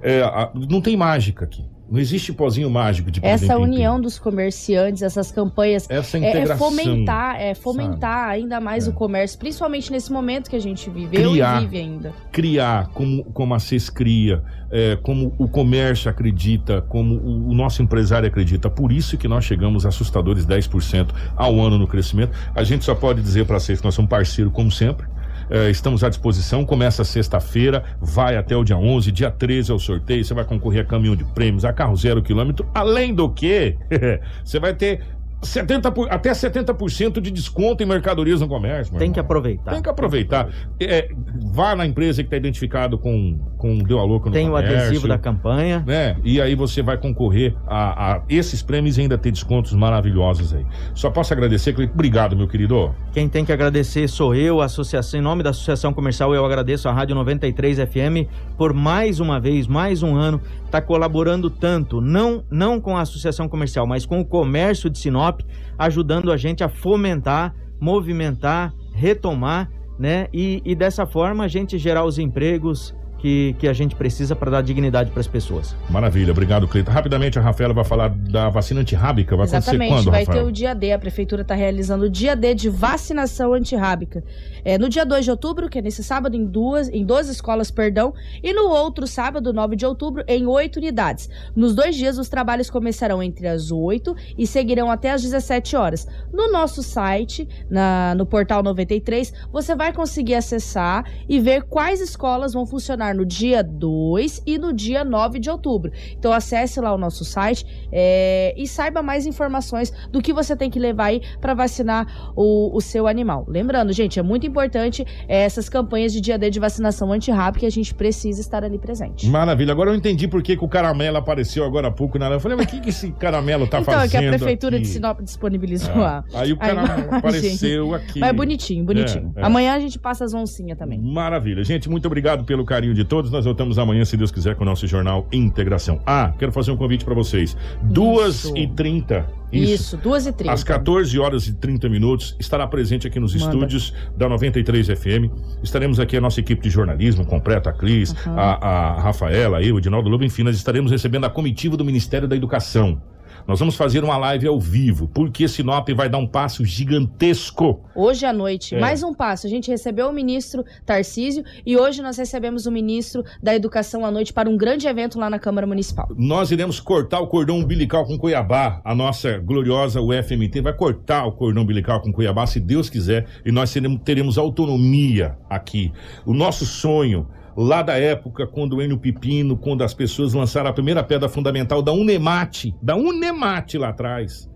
É, não tem mágica aqui. Não existe pozinho mágico de Essa união dos comerciantes, essas campanhas. Essa. É, é fomentar, é fomentar sabe? ainda mais é. o comércio, principalmente nesse momento que a gente viveu criar, e vive ainda. Criar, como, como a CES cria, é, como o comércio acredita, como o, o, nosso empresário acredita. Por isso que nós chegamos a assustadores 10% ao ano no crescimento. A gente só pode dizer para vocês que nós somos parceiro, como sempre Uh, estamos à disposição. Começa sexta-feira, vai até o dia 11. Dia 13 é o sorteio. Você vai concorrer a caminhão de prêmios, a carro zero quilômetro. Além do que, você vai ter 70 por, até 70% de desconto em mercadorias no comércio. Tem que aproveitar. Tem que aproveitar. É, vá na empresa que está identificado com, com Deu a Louca no Tem comércio. Tem o adesivo da campanha. Né? E aí você vai concorrer a, a, esses prêmios e ainda ter descontos maravilhosos aí. Só posso agradecer, Cleiton. Obrigado, meu querido. Quem tem que agradecer sou eu, a associação, em nome da Associação Comercial, eu agradeço a Rádio 93 FM por mais uma vez, mais um ano, está colaborando tanto, não, não com a Associação Comercial, mas com o comércio de Sinop, ajudando a gente a fomentar, movimentar, retomar, né? E, e dessa forma a gente gerar os empregos, que, que a gente precisa para dar dignidade para as pessoas. Maravilha, obrigado, Cleiton. Rapidamente a Rafaela vai falar da vacina antirrábica. Vai Exatamente, acontecer quando, vai Rafael? ter o dia D. A prefeitura está realizando o dia D de vacinação antirrábica. É, no dia 2 de outubro, que é nesse sábado, em duas, em duas escolas, perdão, e no outro sábado, 9 de outubro, em oito unidades. Nos dois dias, os trabalhos começarão entre as 8 e seguirão até as 17 horas. No nosso site, na, no portal 93, você vai conseguir acessar e ver quais escolas vão funcionar no dia 2 e no dia 9 de outubro. Então acesse lá o nosso site é, e saiba mais informações do que você tem que levar aí para vacinar o, o, seu animal. Lembrando, gente, é muito importante é, essas campanhas de dia D de vacinação antirrábica que a gente precisa estar ali presente. Maravilha. Agora eu entendi por que, que o caramelo apareceu agora há pouco na Eu falei, mas o que, que esse caramelo tá então, fazendo? Então, é que a prefeitura aqui? de Sinop disponibilizou é. Aí o caramelo Aí, apareceu gente, aqui. Mas bonitinho, bonitinho. É, é. Amanhã a gente passa as oncinhas também. Maravilha. Gente, muito obrigado pelo carinho de todos. Nós voltamos amanhã, se Deus quiser, com o nosso jornal Integração. Ah, quero fazer um convite para vocês. Duas e trinta. Isso, Isso, duas e trinta. Às 14 horas e 30 minutos, estará presente aqui nos Manda. estúdios da 93 FM. Estaremos aqui a nossa equipe de jornalismo completa, a Cris, uhum. a, a Rafaela, eu, o Dinaldo Lobo, enfim, nós estaremos recebendo a comitiva do Ministério da Educação. Nós vamos fazer uma live ao vivo, porque Sinop vai dar um passo gigantesco. Hoje à noite, é. mais um passo. A gente recebeu o ministro Tarcísio e hoje nós recebemos o ministro da Educação à noite para um grande evento lá na Câmara Municipal. Nós iremos cortar o cordão umbilical com Cuiabá. A nossa gloriosa UFMT vai cortar o cordão umbilical com Cuiabá, se Deus quiser, e nós teremos, teremos autonomia aqui. O nosso sonho lá da época, quando o Enio Pipino, quando as pessoas lançaram a primeira pedra fundamental da Unemate, da Unemate lá atrás,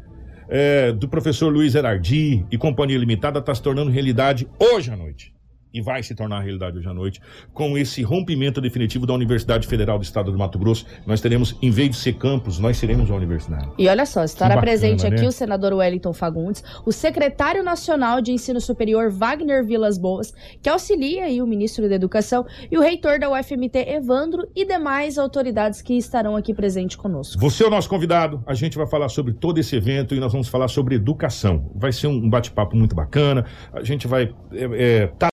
é, do professor Luiz Erardi e Companhia Limitada, está se tornando realidade hoje à noite e vai se tornar realidade hoje à noite, com esse rompimento definitivo da Universidade Federal do Estado do Mato Grosso. Nós teremos, em vez de ser campus, nós seremos a universidade. E olha só, estará bacana, presente aqui né? o senador Wellington Fagundes, o secretário nacional de Ensino Superior Wagner Vilas Boas, que auxilia aí o ministro da Educação, e o reitor da UFMT Evandro e demais autoridades que estarão aqui presentes conosco. Você é o nosso convidado, a gente vai falar sobre todo esse evento e nós vamos falar sobre educação. Vai ser um bate-papo muito bacana, a gente vai é, é, tá